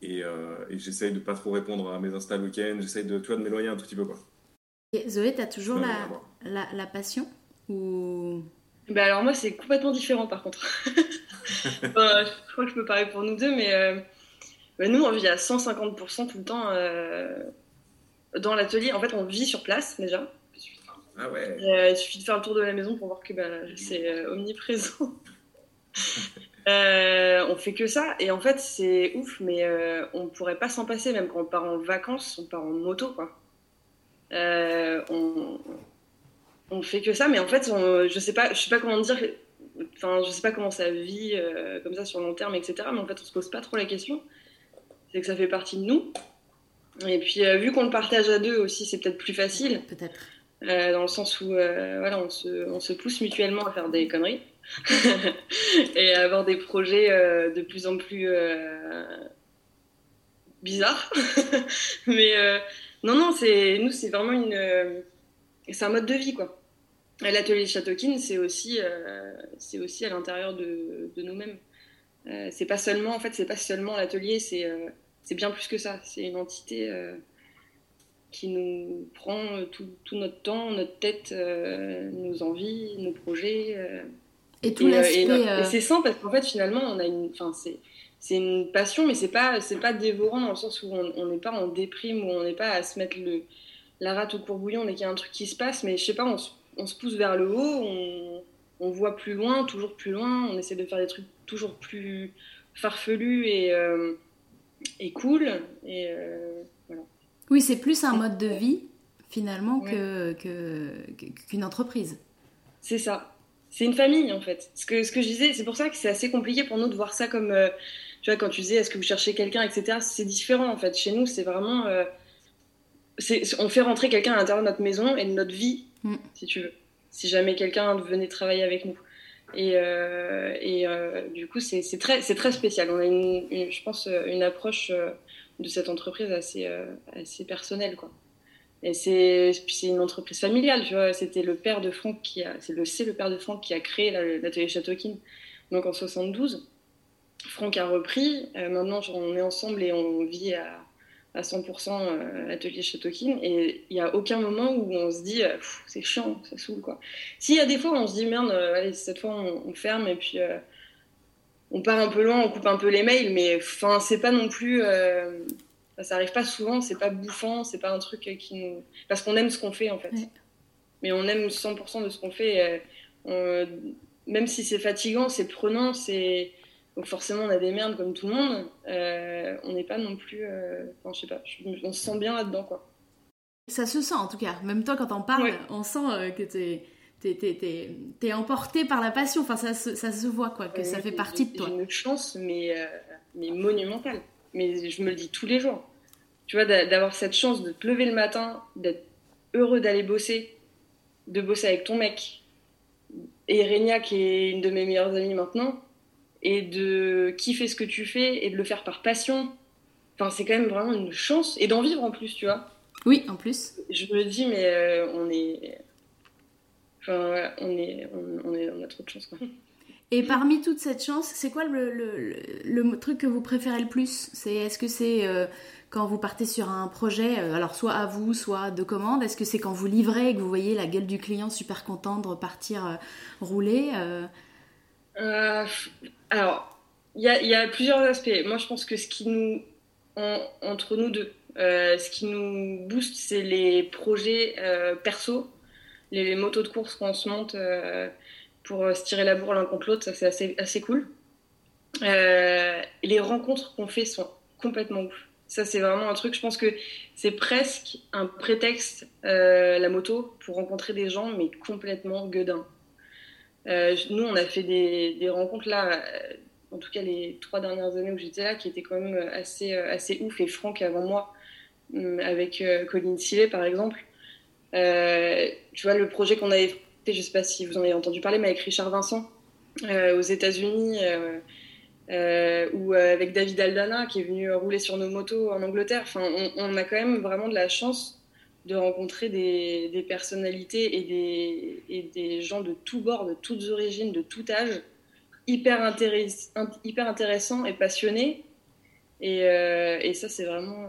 Et, euh, et j'essaye de pas trop répondre à mes insta week-end, j'essaye de, tu de m'éloigner un tout petit peu, quoi. Et Zoé, as toujours la, la, la, passion ou... Bah alors moi, c'est complètement différent, par contre. <laughs> je crois que je peux parler pour nous deux, mais euh, bah, nous, on vit à 150% tout le temps dans l'atelier. En fait, on vit sur place, déjà. Ah ouais. Euh, il suffit de faire le tour de la maison pour voir que bah, c'est euh, omniprésent. <laughs> euh, on fait que ça et en fait c'est ouf, mais euh, on pourrait pas s'en passer même quand on part en vacances, on part en moto quoi. on, on fait que ça, mais en fait je sais pas, je sais pas comment dire. Enfin, je sais pas comment ça vit comme ça sur long terme, etc. Mais en fait, on se pose pas trop la question. C'est que ça fait partie de nous. Et puis, vu qu'on le partage à deux aussi, c'est peut-être plus facile. Peut-être. Euh, dans le sens où euh, voilà, on se, on, se, pousse mutuellement à faire des conneries <laughs> et à avoir des projets euh, de plus en plus bizarres. <laughs> Mais non, non, nous, c'est vraiment une, c'est un mode de vie. L'atelier Châteaukin, c'est aussi, c'est aussi à l'intérieur de, de nous-mêmes. c'est pas seulement, en fait, c'est pas seulement l'atelier, c'est c'est bien plus que ça. C'est une entité qui nous prend euh, tout, tout, notre temps, notre tête, euh, nos envies, nos projets. Euh. Et tout l'aspect. Et, c'est sans parce qu'en fait, finalement, on a une. Enfin, c'est c'est une passion, mais c'est pas c'est pas dévorant dans le sens où on n'est pas en déprime, où on n'est pas à se mettre le, la rate au courbouillon dès qu'il y a un truc qui se passe, mais je sais pas, on, on se pousse vers le haut, on, on, voit plus loin, toujours plus loin, on essaie de faire des trucs toujours plus farfelus et, euh, et cool. Et, euh, voilà. Oui, c'est plus un mode de vie finalement que qu'une entreprise. C'est ça. C'est une famille en fait. Ce que, ce que je disais, c'est pour ça que c'est assez compliqué pour nous de voir ça comme. Euh, tu vois, quand tu disais est-ce que vous cherchez quelqu'un, etc., c'est différent en fait. Chez nous, c'est vraiment. Euh, on fait rentrer quelqu'un à l'intérieur de notre maison et de notre vie, mm. si tu veux. Si jamais quelqu'un venait travailler avec nous. Et, euh, et euh, du coup, c'est très, très spécial. On a, une, je pense, une approche de cette entreprise assez, assez personnelle. Quoi. Et c'est une entreprise familiale, tu vois. C'était le père de Franck qui c'est le, le père de Franck qui a créé l'atelier Châteaukin. Donc en 72. Franck a repris. Euh, maintenant, on est ensemble et on vit à, à 100% euh, l'atelier Châteaukin. Et il n'y a aucun moment où on se dit, euh, c'est chiant, ça saoule, quoi. S'il y a des fois où on se dit, merde, cette fois, on, ferme et puis on part un peu loin, on coupe un peu les mails, mais enfin, c'est pas non plus. ça arrive pas souvent, c'est pas bouffant, c'est pas un truc qui nous. Parce qu'on aime ce qu'on fait, en fait. Mais on aime 100% de ce qu'on fait. même si c'est fatigant, c'est prenant, c'est donc forcément, on a des merdes comme tout le monde. Euh, on n'est pas non plus... Euh, je sais pas, on se sent bien là-dedans, quoi. Ça se sent en tout cas. Même toi, quand on parle, on sent euh, que t'es es, emporté par la passion. Enfin, ça se, ça se voit, quoi, que ça fait partie de toi. J'ai une chance, mais, mais monumentale. Mais je me le dis tous les jours. Tu vois, d'avoir cette chance de te lever le matin, d'être heureux d'aller bosser, de bosser avec ton mec. Et Renia, qui est une de mes meilleures amies maintenant, et de kiffer ce que tu fais et de le faire par passion. Enfin, c'est quand même vraiment une chance et d'en vivre en plus, tu vois. Oui, en plus. Je me dis, mais euh, on est. Enfin, on, est, on, est, on a trop de chance, quoi. Et parmi toute cette chance, c'est quoi le, le, le, truc que vous préférez le plus? C'est Est-ce que c'est euh, quand vous partez sur un projet, euh, alors soit à vous, soit de commande Est-ce que c'est quand vous livrez et que vous voyez la gueule du client super content de repartir rouler alors, il y a, plusieurs aspects. Moi, je pense que ce qui nous, entre nous deux, euh, ce qui nous booste, c'est les projets euh, perso, les, motos de course qu'on se monte euh, pour se tirer la bourre l'un contre l'autre, ça c'est assez, assez cool. les rencontres qu'on fait sont complètement ouf. Ça, c'est vraiment un truc, je pense que c'est presque un prétexte, la moto, pour rencontrer des gens, mais complètement gueudin. Euh, nous, on a fait des, des, rencontres là, euh, en tout cas les trois dernières années où j'étais là, qui étaient quand même assez, euh, assez ouf. Et Franck, avant moi, hum, avec Colline Sillet, par exemple, tu vois, le projet qu'on avait fait, je sais pas si vous en avez entendu parler, mais avec Richard Vincent aux États-Unis, ou avec David Aldana, qui est venu rouler sur nos motos en Angleterre. Enfin, on, a quand même vraiment de la chance de rencontrer des, personnalités et des, gens de tous bords, de toutes origines, de tout âge, hyper, intéress hyper intéressants et passionnés. Et, euh, ça, c'est vraiment.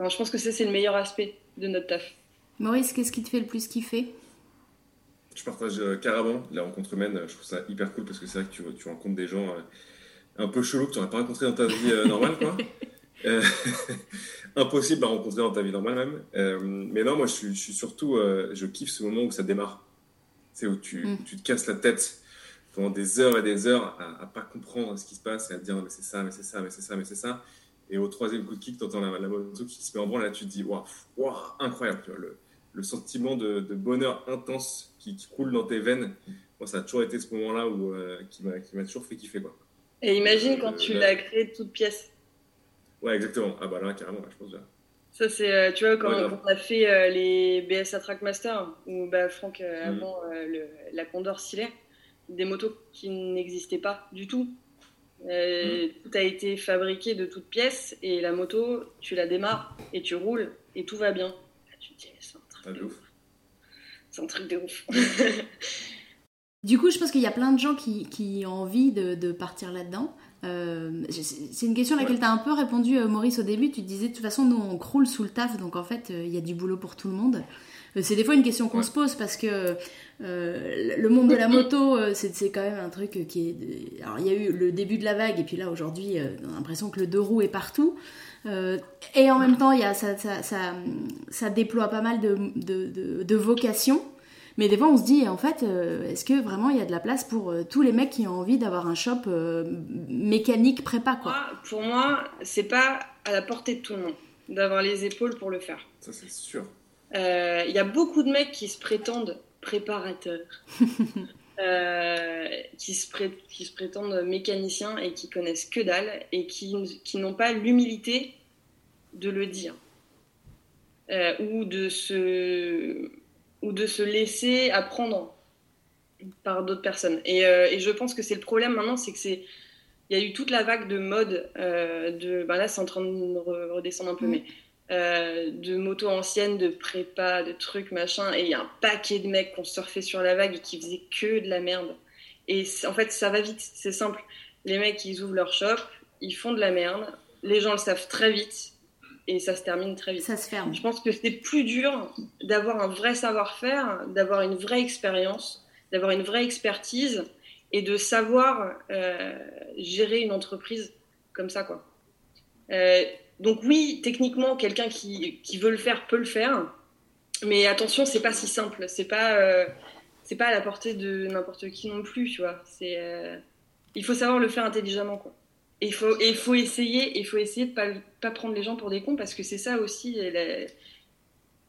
Euh, je pense que ça, c'est le meilleur aspect de notre taf. Maurice, qu'est-ce qui te fait le plus kiffer? Je partage euh, carrément la rencontre humaine. Je trouve ça hyper cool parce que c'est vrai que tu, tu rencontres des gens un peu chelous que tu n'aurais pas rencontrés dans ta vie normale, quoi. <laughs> <laughs> impossible à rencontrer dans ta vie normale même. Euh, mais non, moi je suis, je suis surtout, euh, je kiffe ce moment où ça démarre. C'est où tu, mm. tu, te casses la tête pendant des heures et des heures à, à pas comprendre ce qui se passe et à te dire mais c'est ça, mais c'est ça, mais c'est ça, mais c'est ça. Et au troisième coup de kick, tu entends la, la, moto qui se met en branle là tu te dis waouh, wow, incroyable. le, le, sentiment de, de, bonheur intense qui, qui, coule dans tes veines. Moi, ça a toujours été ce moment-là où euh, qui m'a toujours fait kiffer quoi. Et imagine quand tu l'as créé de toute pièce. Ouais, exactement. Ah bah là, carrément, je pense bien. Ça, c'est, euh, tu vois, quand on a fait euh, les BSA Trackmaster, où bah, Franck, euh, mm. avant le, la Condor Silet, des motos qui n'existaient pas du tout. Mm. Tout a été fabriqué de toutes pièces, et la moto, tu la démarres, et tu roules, et tout va bien. Là, tu te dis, c'est un truc ah, de ouf. C'est un truc de ouf. <laughs> du coup, je pense qu'il y a plein de gens qui, qui ont envie de, de partir là-dedans. Euh, c'est une question à laquelle tu as un peu répondu, euh, Maurice, au début. Tu disais, de toute façon, nous, on croule sous le taf, donc en fait, euh, il y a du boulot pour tout le monde. C'est des fois une question qu'on se pose parce que le monde de la moto, c'est quand même un truc qui est. Alors, il y a eu le début de la vague, et puis là, aujourd'hui, on a l'impression que le deux roues est partout. et en même temps, il y a, ça, ça, ça, ça, déploie pas mal de, de, de vocations. Mais des fois, on se dit, en fait, euh, est-ce que vraiment il y a de la place pour euh, tous les mecs qui ont envie d'avoir un shop euh, mécanique prépa quoi? Pour moi, c'est pas à la portée de tout le monde d'avoir les épaules pour le faire. Ça, c'est sûr. Il y a beaucoup de mecs qui se prétendent préparateurs. <laughs> qui, se qui, se prétendent mécaniciens et qui connaissent que dalle et qui, qui n'ont pas l'humilité de le dire ou de se ou de se laisser apprendre par d'autres personnes. Euh, et, je pense que c'est le problème maintenant, c'est que c'est il y a eu toute la vague de mode euh, de bah là c'est en train de redescendre un peu mm. mais euh, de motos anciennes de prépa de trucs machin et il y a un paquet de mecs qui ont surfé sur la vague et qui faisaient que de la merde et en fait ça va vite c'est simple les mecs ils ouvrent leur shop ils font de la merde les gens le savent très vite et ça se termine très vite. Ça se ferme. Je pense que c'est plus dur d'avoir un vrai savoir-faire, d'avoir une vraie expérience, d'avoir une vraie expertise et de savoir euh, gérer une entreprise comme ça, quoi. Euh, donc oui, techniquement, quelqu'un qui, qui, veut le faire peut le faire, mais attention, c'est pas si simple. C'est pas euh, c'est pas à la portée de n'importe qui non plus, tu vois. C'est il faut savoir le faire intelligemment, quoi il faut, il faut essayer, il faut essayer de pas, pas prendre les gens pour des cons parce que c'est ça aussi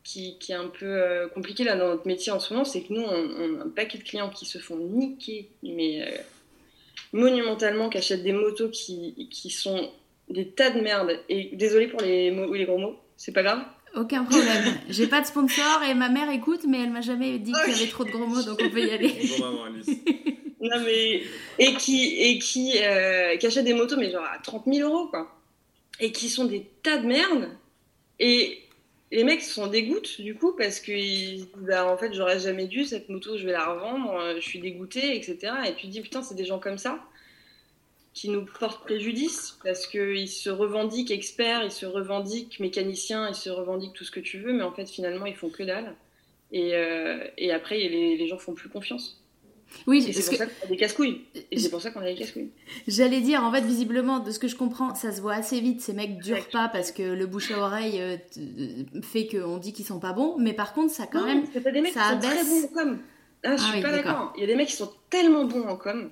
qui, qui, est un peu euh, compliqué là dans notre métier en ce moment, c'est que nous on, a un paquet de clients qui se font niquer, mais euh, monumentalement, qui achètent des motos qui, qui sont des tas de merde. Et désolé pour les, mots, les gros mots, c'est pas grave. Aucun problème. <laughs> J'ai pas de sponsor et ma mère écoute, mais elle m'a jamais dit qu'il y avait trop de gros mots, donc on peut y aller. <laughs> Non, mais. Et qui, et qui, euh, qui achètent des motos, mais genre à 30 000 euros, quoi. Et qui sont des tas de merde. Et les mecs sont dégoûtent, du coup, parce que, bah, en fait, j'aurais jamais dû, cette moto, je vais la revendre, euh, je suis dégoûtée, etc. Et tu te dis, putain, c'est des gens comme ça qui nous portent préjudice parce qu'ils se revendiquent experts, ils se revendiquent mécaniciens, ils se revendiquent tout ce que tu veux, mais en fait, finalement, ils font que dalle. Et, euh, et après, les, les gens font plus confiance. Oui, c'est pour ça qu'on a des casse-couilles. Et c'est pour ça qu'on a des casse-couilles. J'allais dire, en fait, visiblement, de ce que je comprends, ça se voit assez vite. Ces mecs durent pas parce que le bouche à oreille euh, fait qu'on dit qu'ils sont pas bons. Mais par contre, ça quand même. Des mecs qui sont très bons en com. Ah, je ah suis pas d'accord. Il y a des mecs qui sont tellement bons en com,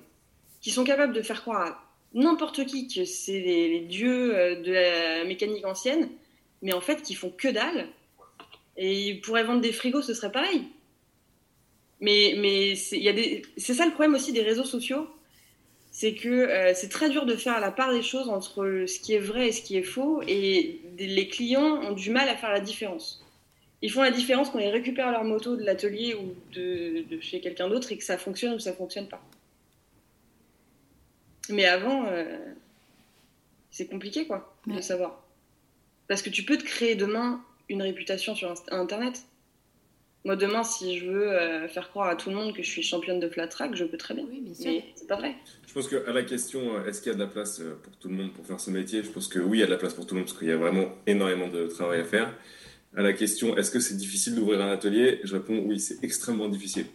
qui sont capables de faire croire à n'importe qui que c'est les, dieux euh, de la mécanique ancienne, mais en fait, qui font que dalle. Et ils pourraient vendre des frigos, ce serait pareil. Mais, mais c'est ça le problème aussi des réseaux sociaux. C'est que euh, c'est très dur de faire la part des choses entre ce qui est vrai et ce qui est faux. Et les clients ont du mal à faire la différence. Ils font la différence quand ils récupèrent leur moto de l'atelier ou de, chez quelqu'un d'autre et que ça fonctionne ou ça fonctionne pas. Mais avant, euh, c'est compliqué quoi, de savoir. Parce que tu peux te créer demain une réputation sur Internet. Moi, demain, si je veux euh, faire croire à tout le monde que je suis championne de flat track, je peux très bien. Oui, bien sûr. Mais c'est pas vrai. Je pense qu'à la question, euh, est-ce qu'il y a de la place pour tout le monde pour faire ce métier Je pense que oui, il y a de la place pour tout le monde parce qu'il y a vraiment énormément de travail à faire. À la question, est-ce que c'est difficile d'ouvrir un atelier Je réponds oui, c'est extrêmement difficile.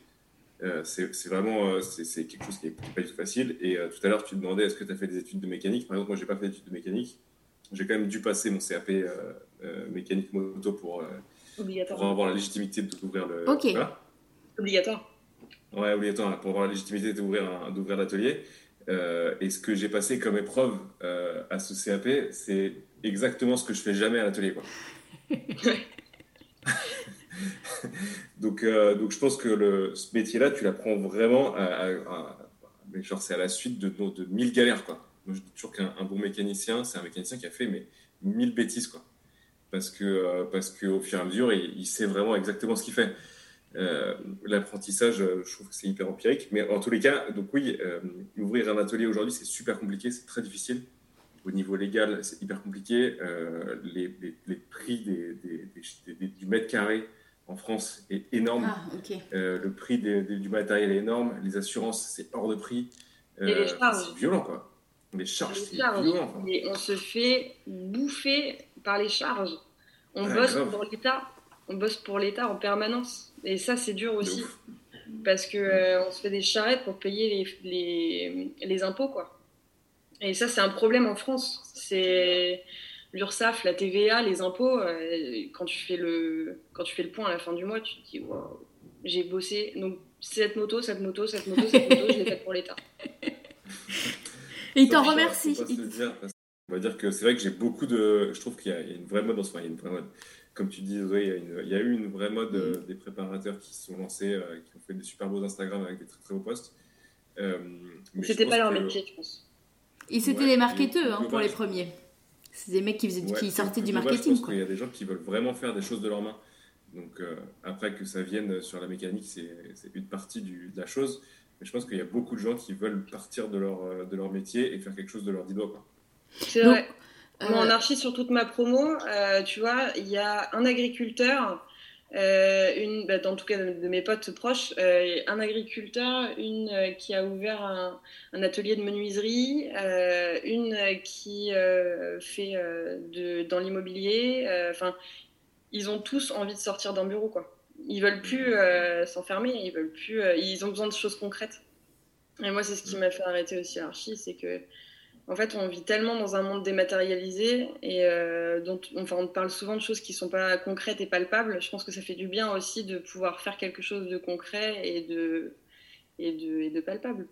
C'est vraiment c'est quelque chose qui n'est pas du tout facile. Et tout à l'heure, tu demandais est-ce que tu as fait des études de mécanique? Par exemple, moi, j'ai pas fait d'études de mécanique. J'ai quand même dû passer mon CAP mécanique moto pour. Pour avoir la légitimité d'ouvrir le. Ok. Obligatoire. Ouais, obligatoire, pour avoir la légitimité d'ouvrir l'atelier. Euh, et ce que j'ai passé comme épreuve euh, à ce CAP, c'est exactement ce que je fais jamais à l'atelier. <laughs> <laughs> donc, euh, donc je pense que ce métier-là, tu l'apprends vraiment à, mais genre c'est à la suite de, mille galères. Quoi. Moi, je dis toujours qu'un bon mécanicien, c'est un mécanicien qui a fait mais, mille bêtises. Quoi parce que euh, parce qu'au fur et à mesure, il, sait vraiment exactement ce qu'il fait. Euh, l'apprentissage, je trouve que c'est hyper empirique, mais en tous les cas, donc oui, ouvrir un atelier aujourd'hui, c'est super compliqué, c'est très difficile. Au niveau légal, c'est hyper compliqué. Les, prix du mètre carré en France est énorme. Ah, le prix du matériel est énorme. Les assurances, c'est hors de prix. c'est violent, quoi. Les charges, c'est violent. on se fait bouffer par les charges. On bosse pour l'État. on bosse pour l'État en permanence. Et ça, c'est dur aussi. Parce que euh, on se fait des charrettes pour payer les, les, les impôts, quoi. Et ça, c'est un problème en France. C'est l'URSSAF, la TVA, les impôts. euh, quand, tu fais le, quand tu fais le point à la fin du mois, tu te dis, waouh, j'ai bossé. Donc, cette moto, cette moto, cette moto, cette moto, je l'ai faite pour l'État. Et <laughs> il t'en remercie. pas Il- dire, on va dire que c'est vrai que j'ai beaucoup de. Je trouve qu'il y, a il y a une vraie mode en ce moment. Il y a une vraie mode. Comme tu dis, il y a, une- il y a eu une vraie mode euh, Mm. des préparateurs qui se sont lancés, euh, qui ont fait des super beaux Instagram avec des très très beaux posts. Euh, C'était pas leur métier, je pense. Et c'était Ouais, marketeurs hein, pour les premiers. C'est des mecs qui, faisaient, Ouais, qui et sortaient du marketing. Je pense Quoi. qu'il y a des gens qui veulent vraiment faire des choses de leurs mains. Donc euh, après que ça vienne sur la mécanique, c'est une partie du- de la chose. Mais je pense qu'il y a beaucoup de gens qui veulent partir de leur, euh, de leur métier et faire quelque chose de leur dix doigts. C'est vrai. Moi, en Euh, archi, sur toute ma promo, euh, tu vois, il y a un agriculteur, euh, une, bah, en tout cas de, de mes potes proches, euh, un agriculteur, une euh, qui a ouvert un, un atelier de menuiserie, une qui fait de, dans l'immobilier. Enfin, ils ont tous envie de sortir d'un bureau, quoi. Ils veulent plus euh, s'enfermer, ils veulent plus, ils ont besoin de choses concrètes. Et moi, c'est ce qui m'a fait arrêter aussi l'archi, c'est que en fait, on vit tellement dans un monde dématérialisé et euh, dont enfin, on parle souvent de choses qui sont pas concrètes et palpables. Je pense que ça fait du bien aussi de pouvoir faire quelque chose de concret et de, et de, et de palpable.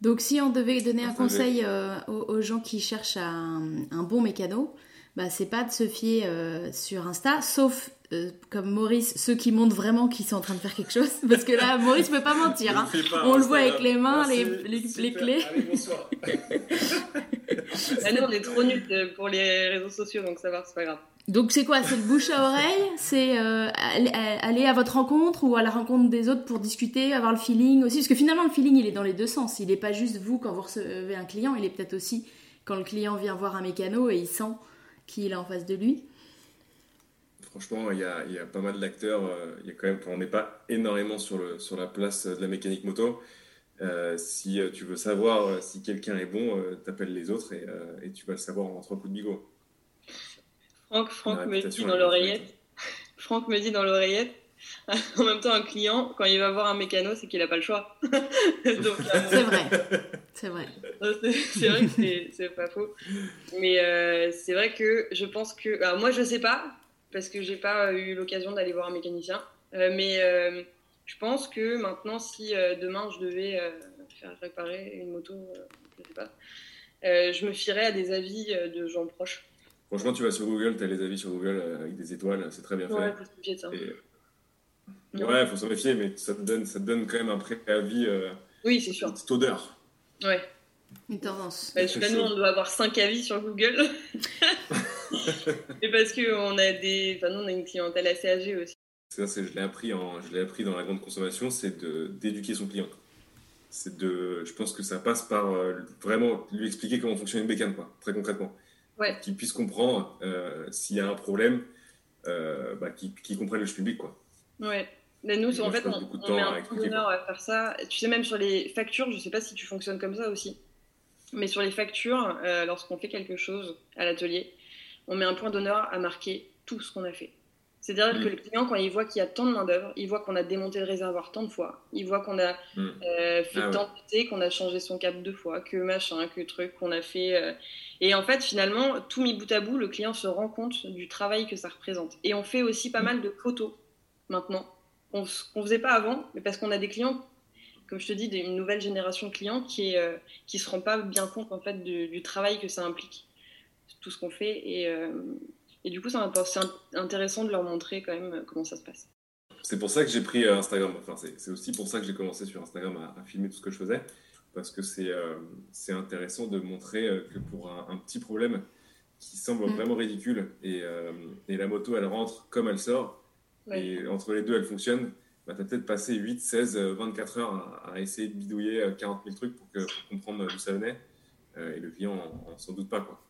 Donc, si on devait donner un conseil euh, aux, aux gens qui cherchent un, un bon mécano, bah, c'est pas de se fier euh, sur Insta, sauf euh, comme Maurice, ceux qui montrent vraiment qu'ils sont en train de faire quelque chose. <laughs> Parce que là, Maurice peut pas mentir. hein. Pas, On le Instagram. voit avec les mains, les- Merci, les- clés. Allez, bonsoir. Là, <laughs> nous, on est trop nuls euh, pour les réseaux sociaux, donc ça va, c'est pas grave. Donc, c'est quoi C'est le bouche à oreille C'est euh, aller- aller à votre rencontre ou à la rencontre des autres pour discuter, avoir le feeling aussi? Parce que finalement, le feeling, il est dans les deux sens. Il n'est pas juste vous quand vous recevez un client, il est peut-être aussi quand le client vient voir un mécano et il sent qui il a en face de lui. Franchement, il y a, il y a pas mal d'acteurs. euh, Il y a quand même, on n'est pas énormément sur, le, sur la place de la mécanique moto. Euh, si euh, tu veux savoir si quelqu'un est bon, euh, t'appelles les autres et, euh, et tu vas le savoir en trois coups de bigot. Franck, Franck me dit dans l'oreillette. <laughs> Franck me dit dans l'oreillette. <laughs> En même temps, un client, quand il va voir un mécano, c'est qu'il n'a pas le choix. <laughs> Euh, C'est vrai. C'est vrai. C'est vrai que c'est- c'est pas faux. Mais euh, c'est vrai que je pense que. Alors, moi, je sais pas, parce que j'ai pas eu l'occasion d'aller voir un mécanicien. Euh, mais euh, je pense que maintenant, si euh, demain je devais euh, faire réparer une moto, euh, je sais pas, euh, je me fierais à des avis euh, de gens proches. Franchement, tu vas sur Google, tu as les avis sur Google euh, avec des étoiles, c'est très bien Ouais, fait. faut se méfier de ça. Et-. Ouais, faut s'en méfier, mais ça te donne, ça te donne quand même un préavis, euh, Oui, c'est sûr. une petite odeur. Ouais. Une tendance. Parce que là, nous, on doit avoir 5 avis sur Google. <laughs> <laughs> Et parce qu'on a des. Enfin, nous, on a une clientèle assez âgée aussi. Ça, c'est, je l'ai appris en, je l'ai appris dans la grande consommation, c'est de, d'éduquer son client. C'est de, je pense que ça passe par euh, vraiment lui expliquer comment fonctionne une bécane, quoi, très concrètement. Ouais. Qu'il puisse comprendre euh, s'il y a un problème, euh, bah, qu'il, comprenne le public, quoi. Ouais. Mais nous, Moi, en fait, on, beaucoup de on temps met un d'honneur à faire ça. Tu sais, même sur les factures, je sais pas si tu fonctionnes comme ça aussi, mais sur les factures, lorsqu'on fait quelque chose à l'atelier, on met un point d'honneur à marquer tout ce qu'on a fait. C'est-à-dire Mm. que le client, quand il voit qu'il y a tant de main-d'œuvre, il voit qu'on a démonté le réservoir tant de fois, il voit qu'on a Mm. euh, fait Ah ouais. tant de thé, qu'on a changé son cap deux fois, que machin, que truc, qu'on a fait. euh, Et en fait, finalement, tout mis bout à bout, le client se rend compte du travail que ça représente. Et on fait aussi pas Mm. mal de photos maintenant, qu'on ne faisait pas avant, mais parce qu'on a des clients, comme je te dis, une nouvelle génération de clients qui ne qui se rend pas bien compte en fait du, du travail que ça implique, tout ce qu'on fait. Et, euh, et du coup, c'est intéressant de leur montrer quand même comment ça se passe. C'est pour ça que j'ai pris euh, Instagram. Enfin, c'est, c'est aussi pour ça que j'ai commencé sur Instagram à, à filmer tout ce que je faisais. Parce que c'est, euh, c'est intéressant de montrer euh, que pour un, un petit problème qui semble Mm. vraiment ridicule, et, euh, et la moto, elle rentre comme elle sort, Ouais. et entre les deux, elle fonctionne, bah, tu as peut-être passé 8, 16, euh, 24 heures à, à essayer de bidouiller euh, 40 000 trucs pour, que, pour comprendre d'où ça venait. Euh, et le client en, en s'en doute pas. Quoi.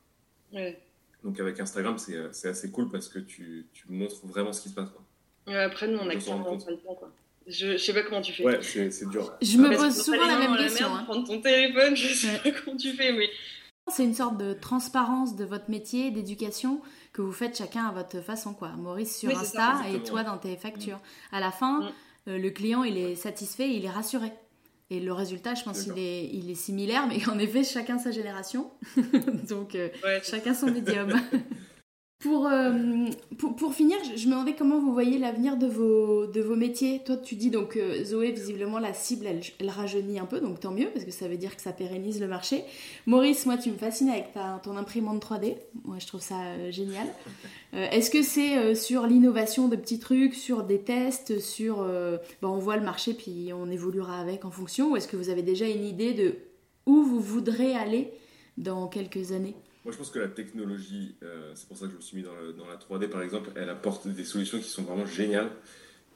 Ouais. Donc avec Instagram, c'est, euh, c'est assez cool parce que tu, tu montres vraiment ce qui se passe. Quoi. Ouais, après, nous, on a clairement pas le temps. Quoi. Je, je sais pas comment tu fais. Ouais, c'est, dur. Je me pose souvent la même dans question. merde, hein. Prendre ton téléphone, je sais Ouais. pas comment tu fais, mais c'est une sorte de transparence de votre métier, d'éducation que vous faites chacun à votre façon, quoi. Maurice sur Oui, Insta ça, et toi dans tes factures. À la fin, Mm. euh, le client, il est satisfait, il est rassuré. Et le résultat, je pense qu'il D'accord. est, il est similaire, mais en effet, chacun sa génération. <laughs> Donc, euh, Ouais. chacun son médium. <laughs> pour, euh, pour, pour finir, je, me demandais comment vous voyez l'avenir de vos, de vos métiers. Toi, tu dis donc, euh, Zoé, visiblement, la cible, elle, rajeunit un peu, donc tant mieux, parce que ça veut dire que ça pérennise le marché. Maurice, moi, tu me fascines avec ton imprimante 3D. Moi, je trouve ça euh, génial. Est-ce que c'est sur l'innovation de petits trucs, sur des tests, sur... bon, on voit le marché, puis on évoluera avec en fonction, ou est-ce que vous avez déjà une idée de où vous voudrez aller dans quelques années? Moi, je pense que la technologie, euh, c'est pour ça que je me suis mis dans, le- dans la 3D par exemple, elle apporte des solutions qui sont vraiment géniales,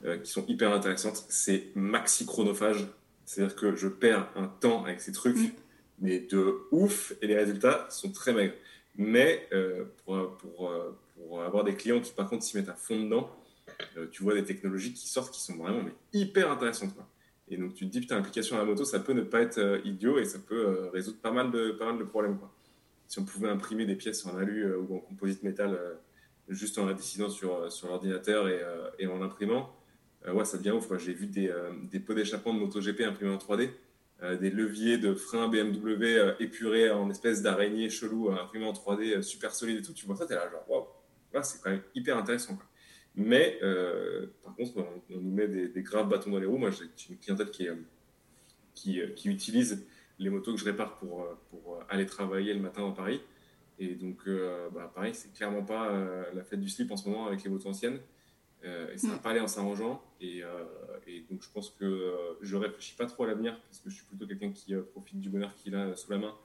euh, qui sont hyper intéressantes. C'est maxi chronophage, c'est-à-dire que je perds un temps avec ces trucs, Mm. mais de ouf, et les résultats sont très maigres. Mais euh, pour, pour, pour avoir des clients qui par contre s'y mettent à fond dedans, tu vois des technologies qui sortent qui sont vraiment mais, hyper intéressantes. Quoi. Et donc tu te dis, putain, l'application à la moto, ça peut ne pas être idiot et ça peut résoudre pas mal de, pas mal de problèmes. Quoi si on pouvait imprimer des pièces en alu euh, ou en composite métal euh, juste en la décidant sur, euh, sur l'ordinateur et, en l'imprimant, ouais, ça devient ouf. J'ai vu des, des pots d'échappement de MotoGP imprimés en 3D, euh, des leviers de frein BMW épurés en espèce d'araignée chelou imprimés en 3D euh, super solide et tout. Tu vois ça, t'es là, genre, waouh, c'est quand même hyper intéressant. Mais par contre, on, nous met des, graves bâtons dans les roues. Moi, j'ai une clientèle qui, qui utilise les motos que je répare pour, euh, pour euh, aller travailler le matin dans Paris. Et donc, euh, bah, pareil, c'est clairement pas euh, la fête du slip en ce moment avec les motos anciennes. Euh, et ça va Mm. pas aller en s'arrangeant. Et, et donc, je pense que je réfléchis pas trop à l'avenir parce que je suis plutôt quelqu'un qui profite du bonheur qu'il a sous la main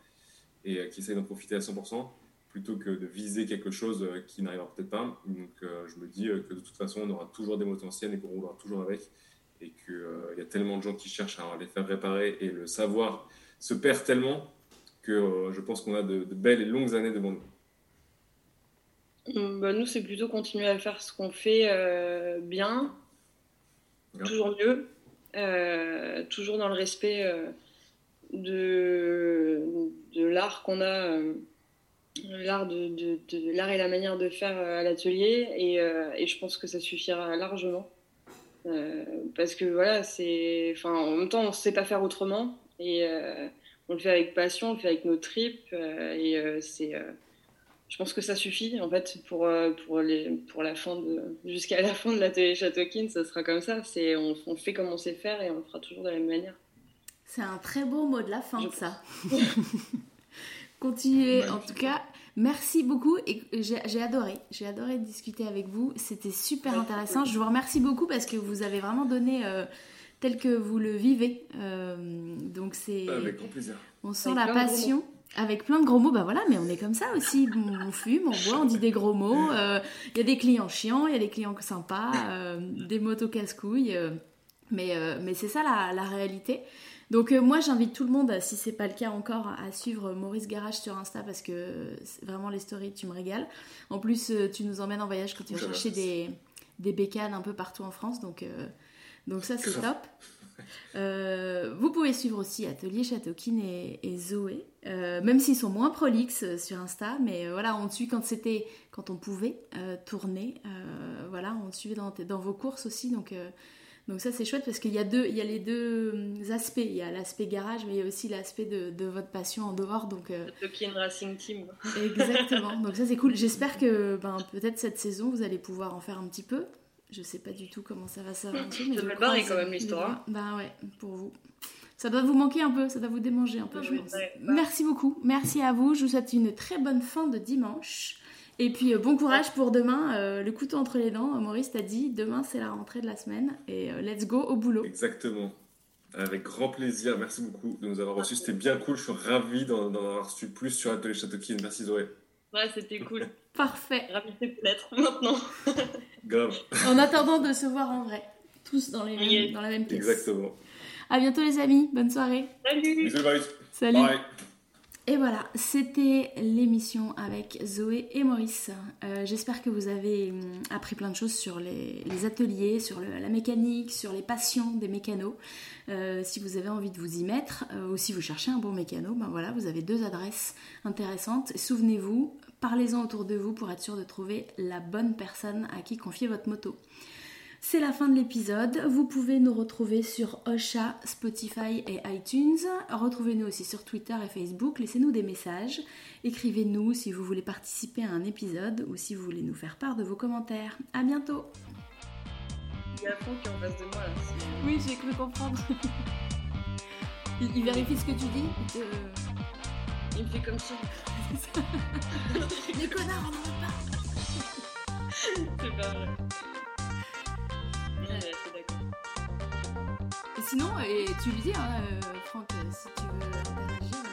et qui essaye d'en profiter à 100% plutôt que de viser quelque chose qui n'arrivera peut-être pas. Donc, je me dis que de toute façon, on aura toujours des motos anciennes et qu'on roulera toujours avec. Et qu'il y a tellement de gens qui cherchent à les faire réparer et le savoir se perd tellement que euh, je pense qu'on a de, de belles et longues années devant nous. Hum, bah, nous, c'est plutôt continuer à faire ce qu'on fait euh, bien, toujours mieux, euh, toujours dans le respect de, de l'art qu'on a, l'art de, l'art et la manière de faire à l'atelier, et, et je pense que ça suffira largement. Euh, parce que voilà, c'est, enfin, en même temps, on ne sait pas faire autrement, et euh, on le fait avec passion, on le fait avec nos tripes, euh, et euh, c'est je pense que ça suffit en fait pour, pour, les, pour la fin de jusqu'à la fin de l'atelier Châteaukin, ça sera comme ça. C'est on, on fait comme on sait faire et on le fera toujours de la même manière. C'est un très beau mot de la fin, Je ça. <laughs> Continuez, en tout cas. Merci beaucoup et j'ai adoré. J'ai adoré discuter avec vous. C'était super intéressant. Je vous remercie beaucoup parce que vous avez vraiment donné euh, tel que vous le vivez. Euh, donc c'est, Avec grand plaisir. on sent Avec la passion. Avec plein de gros mots, bah voilà, mais on est comme ça aussi. On fume, on boit, on dit des gros mots. Euh, Il y a des clients chiants, il y a des clients sympas, euh, des motos casse-couilles. euh, mais euh, mais c'est ça la, la réalité. Donc euh, moi j'invite tout le monde, si c'est pas le cas encore, à suivre Maurice Garage sur Insta parce que vraiment les stories, tu me régales. En plus, euh, tu nous emmènes en voyage quand tu vas chercher des, des bécanes un peu partout en France, donc, euh, donc ça c'est top. Euh, vous pouvez suivre aussi Atelier Châteaukin et, et Zoé, euh, même s'ils sont moins prolixes euh, sur Insta, mais euh, voilà, on te suit quand c'était, quand on pouvait euh, tourner, euh, voilà, on te suivait dans, vos courses aussi, donc, euh, donc ça c'est chouette parce qu'il y a deux, il y a les deux aspects, il y a l'aspect garage, mais il y a aussi l'aspect de, de votre passion en dehors, donc euh, Châteaukin Racing Team. exactement, donc ça c'est cool. J'espère que ben, peut-être cette saison vous allez pouvoir en faire un petit peu. Je sais pas du tout comment ça va s'arranger, <laughs> mais Ça je croise quand même, l'histoire. Bah ouais, pour vous. Ça doit vous manquer un peu, ça doit vous démanger un peu, Ah je oui, pense. ouais, bah. Merci beaucoup, merci à vous. Je vous souhaite une très bonne fin de dimanche. Et puis euh, bon courage pour demain, euh, le couteau entre les dents. Maurice t'a dit, demain c'est la rentrée de la semaine et euh, let's go au boulot. Exactement. Avec grand plaisir. Merci beaucoup de nous avoir reçus. C'était bien cool. Je suis ravi d'en avoir reçu plus sur Atelier Châteaukin. Merci Zoé. Ouais, c'était cool. <laughs> Parfait. Ravi peut-être maintenant. <laughs> Grave. En attendant de se voir en vrai, tous dans, les mêmes- dans la même pièce. Exactement. À bientôt les amis, bonne soirée. Salut Bisous, bye. Salut. Bye. Et voilà, c'était l'émission avec Zoé et Maurice. Euh, j'espère que vous avez hum, appris plein de choses sur les, ateliers, sur la mécanique, sur les passions des mécanos. Euh, si vous avez envie de vous y mettre, euh, ou si vous cherchez un bon mécano, ben voilà, vous avez deux adresses intéressantes. Souvenez-vous, parlez-en autour de vous pour être sûr de trouver la bonne personne à qui confier votre moto. C'est la fin de l'épisode. Vous pouvez nous retrouver sur Osha, Spotify et iTunes. Retrouvez-nous aussi sur Twitter et Facebook. Laissez-nous des messages. Écrivez-nous si vous voulez participer à un épisode ou si vous voulez nous faire part de vos commentaires. À bientôt. Il y a Franck qui est en face de moi là. Oui, j'ai cru comprendre. <laughs> il, vérifie ce que tu dis. Il, il me fait comme ça. Les connards, on n'en veut pas. C'est pas vrai. sinon, et tu lui dis, hein, euh, Franck, euh, si tu veux interagir.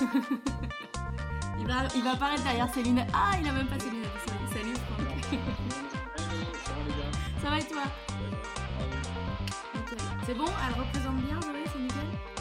Euh, <laughs> il, va, il va apparaître derrière Céline. Ah, il a même pas Céline. Salut, Franck. Ça va et toi? C'est bon? Elle représente bien, Zoé C'est nickel?